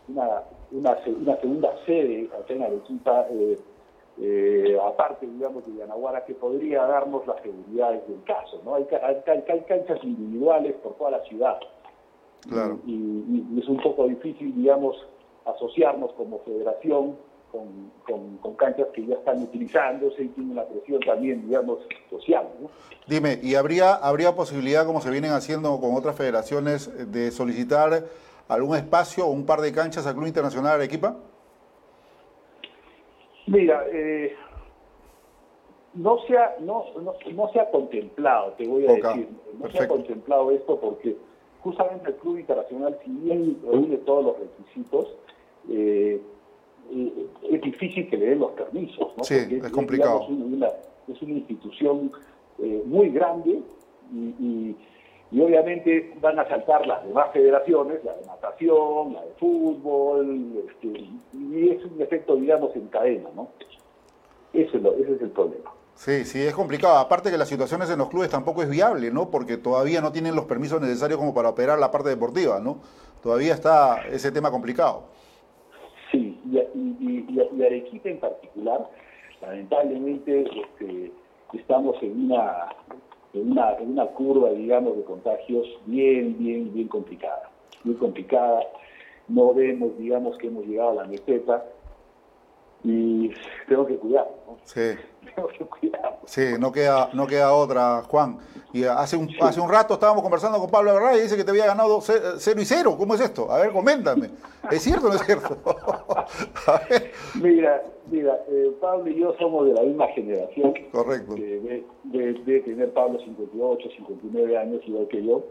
una, una, una, segunda sede acá en Arequipa eh, aparte, digamos, de Yanaguara, que podría darnos las seguridades del caso. ¿no? Hay, canchas individuales por toda la ciudad. Claro. Y, es un poco difícil, digamos, asociarnos como federación con, canchas que ya están utilizándose y tienen una presión también, digamos, social. ¿no? Dime, ¿y habría, habría posibilidad, como se vienen haciendo con otras federaciones, de solicitar algún espacio o un par de canchas al Club Internacional de Arequipa? Mira, eh, no, se ha, no, no, se ha contemplado, te voy a decir, no se ha contemplado esto porque justamente el Club Internacional, si bien reúne todos los requisitos, eh, eh, es difícil que le den los permisos. ¿no? Sí, es complicado. Es una, es una institución muy grande y y obviamente van a saltar las demás federaciones, la de natación, la de fútbol, este, y es un efecto, digamos, en cadena, ¿no? Ese es, ese es el problema. Sí, sí, es complicado. Aparte que las situaciones en los clubes tampoco es viable, ¿no? Porque todavía no tienen los permisos necesarios como para operar la parte deportiva, ¿no? Todavía está ese tema complicado. Sí, y, y, Arequipa en particular, lamentablemente este, estamos en una en una, en una curva, digamos, de contagios bien, bien, bien complicada, muy complicada. no vemos, digamos, que hemos llegado a la meseta y tengo que cuidar, ¿no? Sí. Tengo que cuidar. Sí, no queda, no queda otra, Juan. Y hace un, hace un rato estábamos conversando con Pablo Verdad y dice que te había ganado 0 y 0. ¿Cómo es esto? A ver, coméntame. ¿Es cierto o no es cierto? A ver. Mira, mira, eh, Pablo y yo somos de la misma generación. Correcto. De, de, de, tener Pablo 58, 59 años, igual que yo.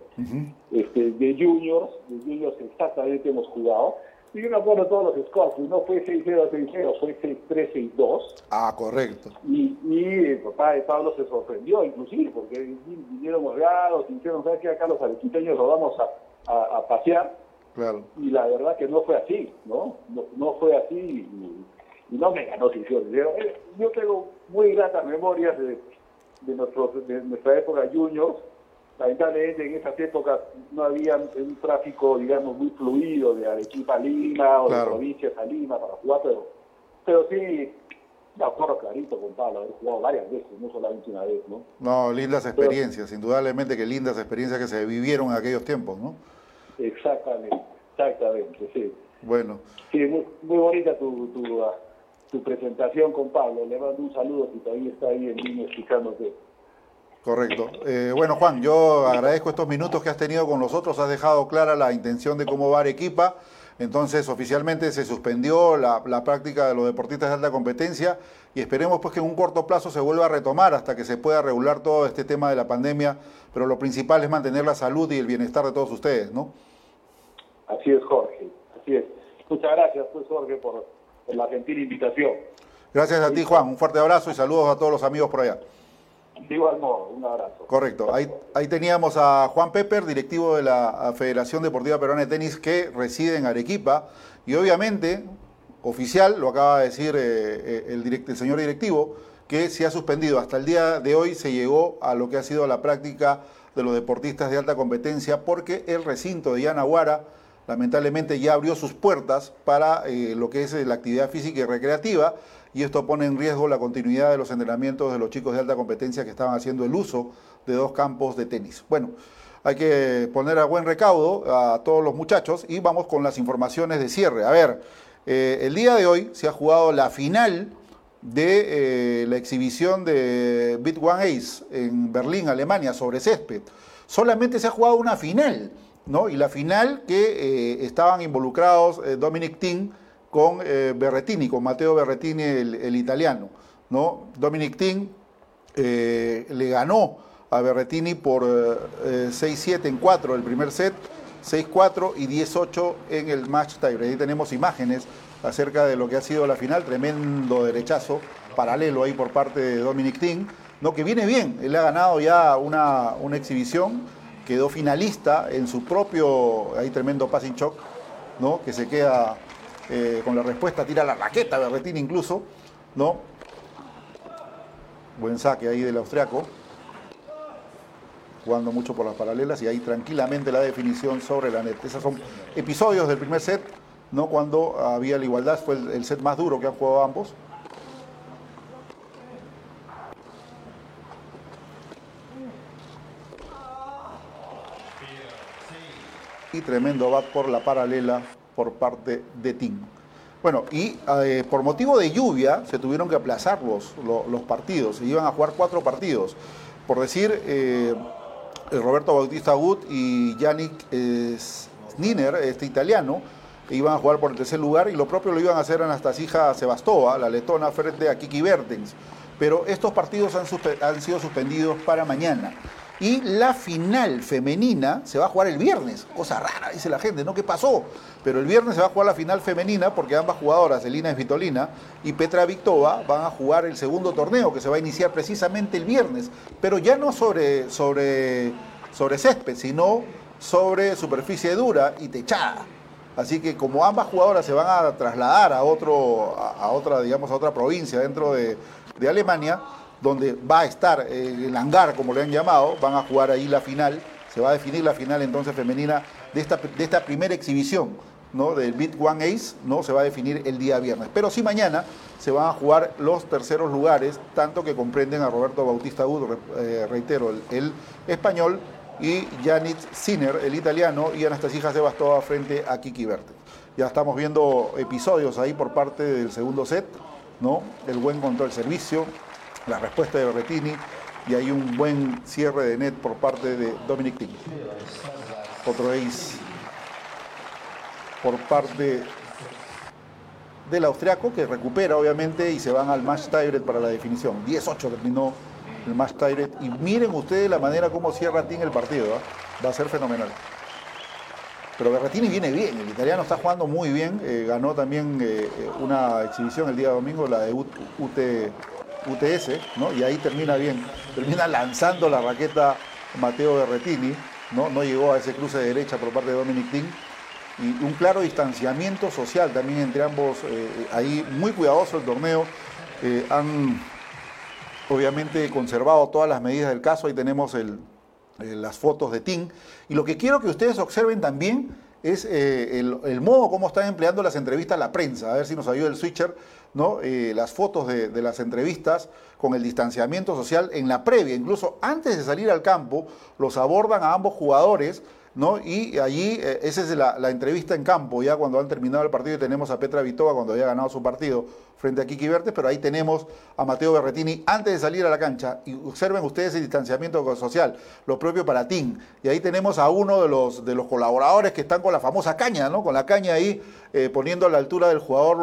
este, de juniors, de juniors exactamente hemos jugado. Y yo me acuerdo todos los scores, no fue 6-0, 6-0, fue 6-3, 6-2. Ah, correcto. Y, y el papá de Pablo se sorprendió, inclusive, porque vinieron morgados, y dijeron, ¿sabes qué? Acá los arequipeños lo vamos a, a, a, pasear. Claro. Y la verdad que no fue así, ¿no? No, no fue así y, y, no me ganó 6 Yo, yo tengo muy gratas memorias de, de, nuestro, de nuestra época juniors lamentablemente en esas épocas no había un tráfico, digamos, muy fluido de Arequipa a Lima o de provincias a Lima para jugar, pero, pero sí, me acuerdo clarito con Pablo, haber jugado varias veces, no solamente una vez, ¿no? No, lindas experiencias, indudablemente que lindas experiencias que se vivieron en aquellos tiempos, ¿no? Exactamente, exactamente, sí. Bueno. Sí, muy, muy bonita tu, tu, tu presentación con Pablo, le mando un saludo si todavía está ahí en línea explicándote. Correcto. Eh, bueno, Juan, yo agradezco estos minutos que has tenido con nosotros. Has dejado clara la intención de cómo va Arequipa. Entonces, oficialmente se suspendió la, la, práctica de los deportistas de alta competencia y esperemos pues que en un corto plazo se vuelva a retomar hasta que se pueda regular todo este tema de la pandemia. Pero lo principal es mantener la salud y el bienestar de todos ustedes, ¿no? Así es, Jorge. Así es. Muchas gracias, pues, Jorge, por, por la gentil invitación. Gracias a ti, Juan. Un fuerte abrazo y saludos a todos los amigos por allá. De igual modo, un abrazo. Correcto. Ahí, ahí teníamos a Juan Pepper, directivo de la Federación Deportiva Peruana de Tenis, que reside en Arequipa. Y obviamente, oficial, lo acaba de decir eh, el, direct, el señor directivo, que se ha suspendido. Hasta el día de hoy se llegó a lo que ha sido la práctica de los deportistas de alta competencia porque el recinto de Yanaguara lamentablemente ya abrió sus puertas para eh, lo que es la actividad física y recreativa y esto pone en riesgo la continuidad de los entrenamientos de los chicos de alta competencia que estaban haciendo el uso de dos campos de tenis. Bueno, hay que poner a buen recaudo a todos los muchachos y vamos con las informaciones de cierre. A ver, eh, el día de hoy se ha jugado la final de eh, la exhibición de Bit One Ace en Berlín, Alemania, sobre césped. Solamente se ha jugado una final, Y la final que eh, estaban involucrados Dominic Thiem, con eh, Berretini, con Matteo Berretini, el, italiano. ¿no? Dominic Thiem eh, le ganó a Berretini por 6-7 eh, en 4 el primer set, 6-4 y 10-8 en el match tie. Ahí tenemos imágenes acerca de lo que ha sido la final, tremendo derechazo paralelo ahí por parte de Dominic Thiem, ¿no? que viene bien, él ha ganado ya una exhibición, quedó finalista en su propio, ahí tremendo passing shock, ¿no? que se queda eh, con la respuesta tira la raqueta, Berretini incluso, ¿no? Buen saque ahí del austriaco, jugando mucho por las paralelas y ahí tranquilamente la definición sobre la net. Esos son episodios del primer set, ¿no? Cuando había la igualdad, fue el set más duro que han jugado ambos. Y tremendo bat por la paralela por parte de TIM. Bueno, y eh, por motivo de lluvia se tuvieron que aplazar los, los, partidos, se iban a jugar cuatro partidos. Por decir, eh, Roberto Bautista Gut y Yannick eh, Sniner, este italiano, iban a jugar por el tercer lugar y lo propio lo iban a hacer Anastasia Sebastova, la letona, frente a Kiki Bertens. Pero estos partidos han, han sido suspendidos para mañana. Y la final femenina se va a jugar el viernes. Cosa rara, dice la gente, ¿no? ¿Qué pasó? Pero el viernes se va a jugar la final femenina porque ambas jugadoras, Elina Svitolina y Petra Victova, van a jugar el segundo torneo que se va a iniciar precisamente el viernes. Pero ya no sobre, sobre, sobre césped, sino sobre superficie dura y techada. Así que como ambas jugadoras se van a trasladar a, otro, a, otra, digamos, a otra provincia dentro de, de Alemania, donde va a estar el hangar, como le han llamado, van a jugar ahí la final, se va a definir la final entonces femenina de esta, de esta primera exhibición ¿no? del Beat One Ace, ¿no? se va a definir el día viernes. Pero sí mañana se van a jugar los terceros lugares, tanto que comprenden a Roberto Bautista Ud, eh, reitero, el, español, y Janet Sinner, el italiano, y Anastasia Sebastova frente a Kiki Verte. Ya estamos viendo episodios ahí por parte del segundo set, ¿no? El buen control servicio, la respuesta de Berretini y hay un buen cierre de net por parte de Dominic Thiem. Otro ace por parte del austriaco que recupera obviamente y se van al match tiebreak para la definición. 10-8 terminó el match tiebreak y miren ustedes la manera como cierra Thiem el partido, ¿ah? va a ser fenomenal. Pero Berretini viene bien, el italiano está jugando muy bien, eh, ganó también eh, eh, una exhibición el día domingo, la de UTS, ¿no? y ahí termina bien, termina lanzando la raqueta Mateo Berretini, ¿no? no llegó a ese cruce de derecha por parte de Dominic Thiem, y un claro distanciamiento social también entre ambos, ahí muy cuidadoso el torneo, han obviamente conservado todas las medidas del caso, ahí tenemos el, eh, las fotos de Tim. Y lo que quiero que ustedes observen también es eh, el, modo como están empleando las entrevistas la prensa. A ver si nos ayuda el switcher, ¿no? Eh, las fotos de, de, las entrevistas con el distanciamiento social en la previa, incluso antes de salir al campo, los abordan a ambos jugadores ¿no? Y allí, eh, esa es la, entrevista en campo, ya cuando han terminado el partido, y tenemos a Petra Vitova cuando había ganado su partido frente a Kiki Vertes, pero ahí tenemos a Mateo Berretini antes de salir a la cancha. Y observen ustedes el distanciamiento social, lo propio para Tim. Y ahí tenemos a uno de los, de los colaboradores que están con la famosa caña, ¿no? Con la caña ahí eh, poniendo a la altura del jugador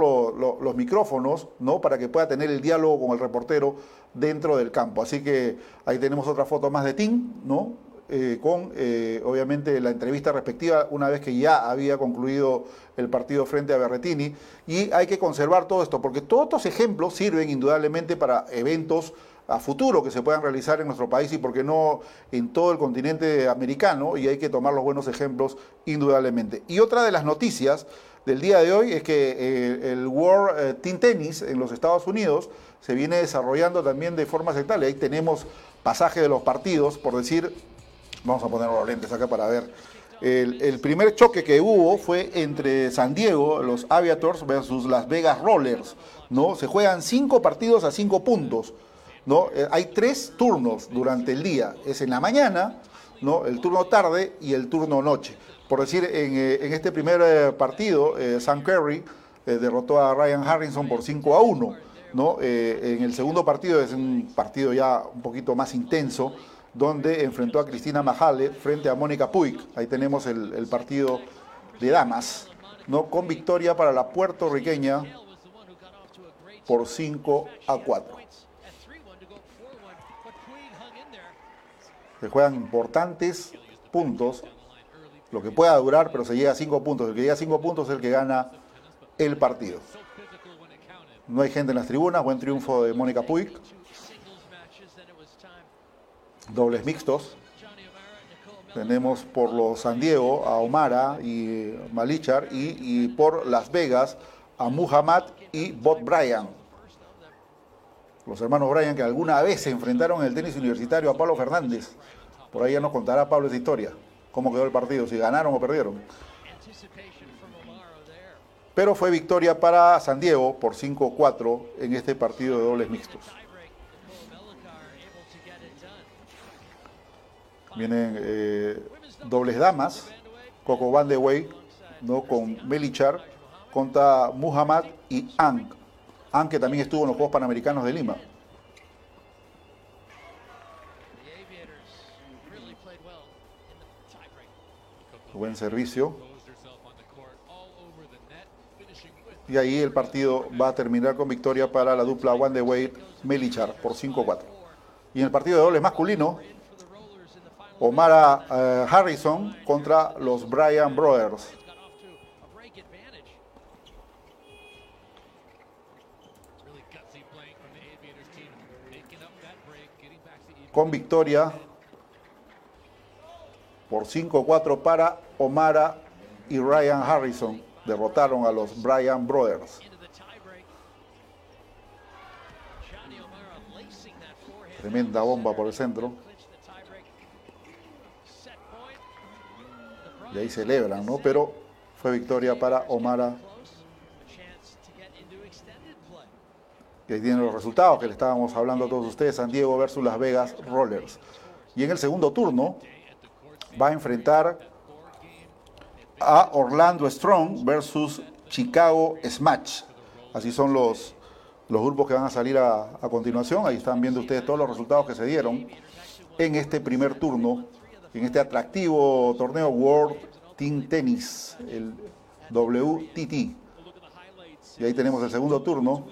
los micrófonos, ¿no? Para que pueda tener el diálogo con el reportero dentro del campo. Así que ahí tenemos otra foto más de Tim, ¿no? Eh, con eh, obviamente la entrevista respectiva una vez que ya había concluido el partido frente a Berretini y hay que conservar todo esto porque todos estos ejemplos sirven indudablemente para eventos a futuro que se puedan realizar en nuestro país y porque no en todo el continente americano y hay que tomar los buenos ejemplos indudablemente. Y otra de las noticias del día de hoy es que eh, el World Team Tennis en los Estados Unidos se viene desarrollando también de forma sectal. Ahí tenemos pasaje de los partidos, por decir, Vamos a poner los lentes acá para ver. El, primer choque que hubo fue entre San Diego, los Aviators, versus Las Vegas Rollers. ¿no? Se juegan cinco partidos a cinco puntos. ¿no? Eh, hay tres turnos durante el día. Es en la mañana, ¿no? el turno tarde y el turno noche. Por decir, en, eh, este primer eh, partido, Sam Curry derrotó a Ryan Harrison por 5 a 1. ¿no? en el segundo partido es un partido ya un poquito más intenso donde enfrentó a Cristina Majale frente a Mónica Puig. Ahí tenemos el, partido de damas, ¿no? con victoria para la puertorriqueña por 5 a 4. Se juegan importantes puntos, lo que pueda durar, pero se llega a 5 puntos. El que llega a 5 puntos es el que gana el partido. No hay gente en las tribunas, buen triunfo de Mónica Puig dobles mixtos. Tenemos por los San Diego a Omara y Malichar y, por Las Vegas a Muhammad y Bob Bryan. Los hermanos Bryan que alguna vez se enfrentaron en el tenis universitario a Pablo Fernández. Por ahí ya nos contará Pablo esa historia, cómo quedó el partido, si ganaron o perdieron. Pero fue victoria para San Diego por 5-4 en este partido de dobles mixtos. Vienen eh, dobles damas, Coco Van de Wey, ¿no? con Melichar, contra Muhammad y Ang. Ang que también estuvo en los Juegos Panamericanos de Lima. Buen servicio. Y ahí el partido va a terminar con victoria para la dupla One Melichar por 5-4. Y en el partido de dobles masculino, Omar eh, Harrison contra los Bryan Brothers. Con victoria por 5-4 para Omara y Ryan Harrison. Derrotaron a los Bryan Brothers. Tremenda bomba por el centro. Y ahí celebran, ¿no? Pero fue victoria para Omara. Que ahí tienen los resultados que le estábamos hablando a todos ustedes, San Diego versus Las Vegas Rollers. Y en el segundo turno va a enfrentar a Orlando Strong versus Chicago Smash. Así son los, los grupos que van a salir a continuación. Ahí están viendo ustedes todos los resultados que se dieron en este primer turno, en este atractivo torneo World Team Tennis, el WTT. Y ahí tenemos el segundo turno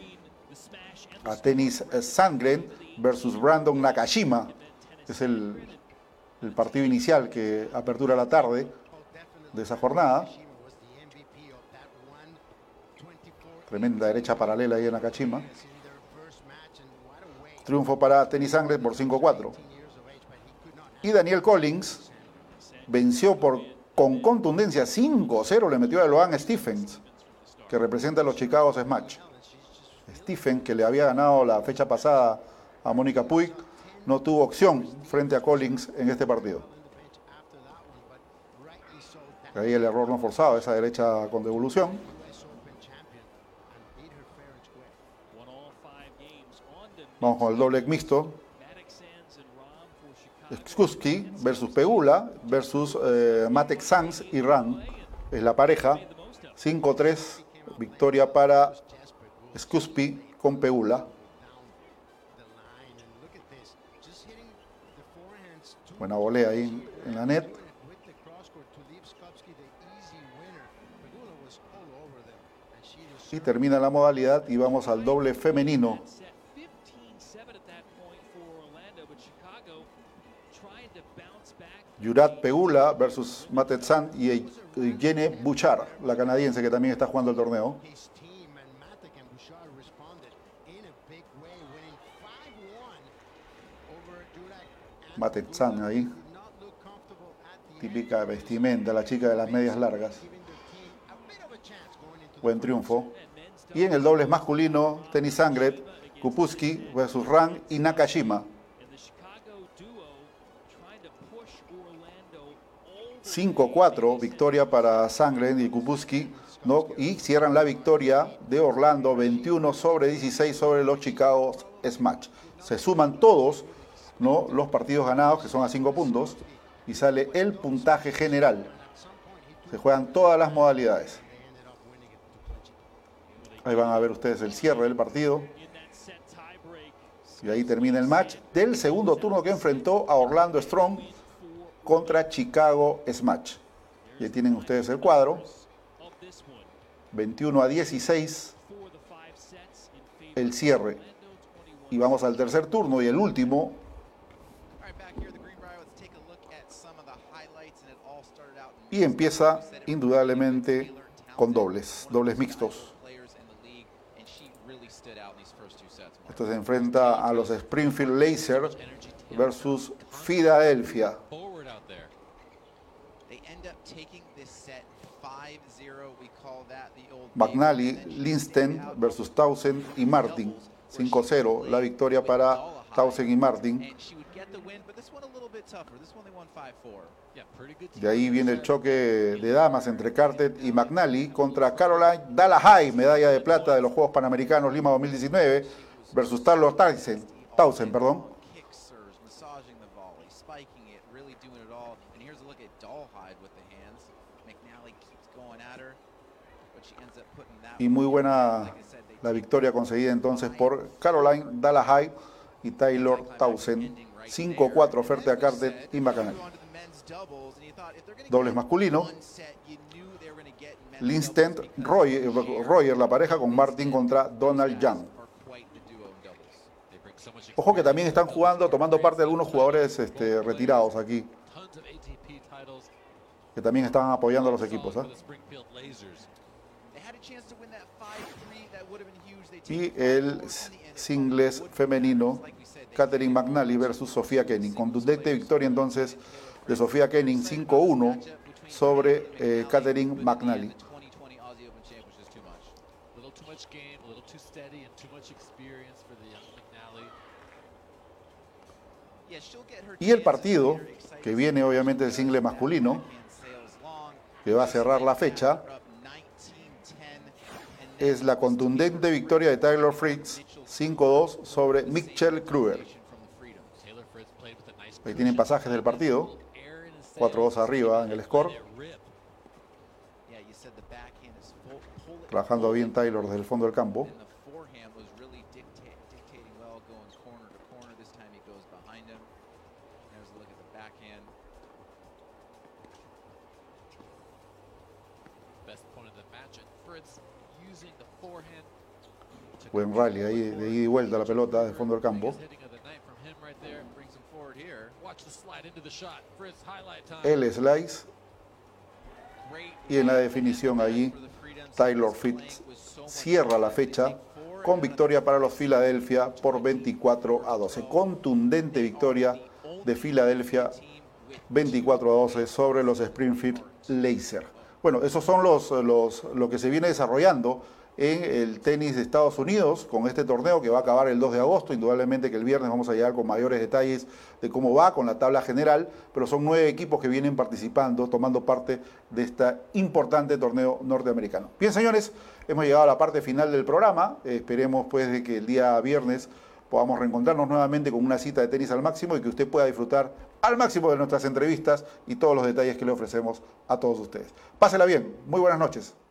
a Tennis Sangren versus Brandon Nakashima. Es el, el partido inicial que apertura la tarde de esa jornada. Tremenda derecha paralela ahí en Nakashima. Triunfo para Tennis Sangren por 5-4. Y Daniel Collins venció por, con contundencia 5-0, le metió a Loan Stephens, que representa a los Chicago Smash. Stephen, que le había ganado la fecha pasada a Mónica Puig, no tuvo opción frente a Collins en este partido. Ahí el error no forzado, esa derecha con devolución. Vamos con el doble mixto. Skuski versus Pegula versus eh, Matek Sanz y Ran. Es la pareja. 5-3. Victoria para Skuspi con Pegula. Buena volea ahí en la net. Y termina la modalidad y vamos al doble femenino. Yurat Pegula versus Matetsan y Yene Bouchard, la canadiense que también está jugando el torneo. Matetsan ahí. Típica vestimenta, la chica de las medias largas. Buen triunfo. Y en el dobles masculino, Tenis Sangret, Kupuski versus Ran y Nakashima. 5-4, victoria para Sangren y Kupuski, ¿no? y cierran la victoria de Orlando 21 sobre 16 sobre los Chicago Smash. Se suman todos los partidos ganados, que son a 5 puntos, y sale el puntaje general. Se juegan todas las modalidades. Ahí van a ver ustedes el cierre del partido. Y ahí termina el match del segundo turno que enfrentó a Orlando Strong contra Chicago Smash. Y ahí tienen ustedes el cuadro. 21 a 16. El cierre. Y vamos al tercer turno y el último. Y empieza indudablemente con dobles, dobles mixtos. Esto se enfrenta a los Springfield Laser versus Philadelphia. McNally, Linsten versus Townsend y Martin. 5-0 la victoria para Townsend y Martin. De ahí viene el choque de damas entre Carter y McNally contra Caroline Dalahai, medalla de plata de los Juegos Panamericanos Lima 2019, versus Tarlo Townsend, Townsend perdón. Y muy buena la victoria conseguida entonces por Caroline Dalahai y Taylor Townsend. 5-4 oferta a Carter y McCannell. Dobles masculino. Linstent Royer, Royer, la pareja con Martin contra Donald Young. Ojo que también están jugando, tomando parte algunos jugadores este, retirados aquí. Que también están apoyando a los equipos. ¿eh? Y el singles femenino Catherine McNally versus Sofía Kenning. Contundente victoria entonces de Sofía Kenning 5-1 sobre eh, Catherine McNally. Y el partido, que viene obviamente el single masculino, que va a cerrar la fecha, es la contundente victoria de Taylor Fritz 5-2 sobre Mitchell Kruger. Ahí tienen pasajes del partido. 4-2 arriba en el score. Trabajando bien Taylor desde el fondo del campo. Buen rally ahí de ida y vuelta la pelota de fondo del campo. El slice. Y en la definición allí, Taylor Fitz cierra la fecha con victoria para los Philadelphia por 24 a 12. Contundente victoria de Filadelfia 24 a 12 sobre los Springfield Laser. Bueno, esos son los, los, lo que se viene desarrollando en el tenis de Estados Unidos con este torneo que va a acabar el 2 de agosto. Indudablemente que el viernes vamos a llegar con mayores detalles de cómo va con la tabla general, pero son nueve equipos que vienen participando, tomando parte de este importante torneo norteamericano. Bien, señores, hemos llegado a la parte final del programa. esperemos pues de que el día viernes podamos reencontrarnos nuevamente con una cita de tenis al máximo y que usted pueda disfrutar al máximo de nuestras entrevistas y todos los detalles que le ofrecemos a todos ustedes. Pásela bien. Muy buenas noches.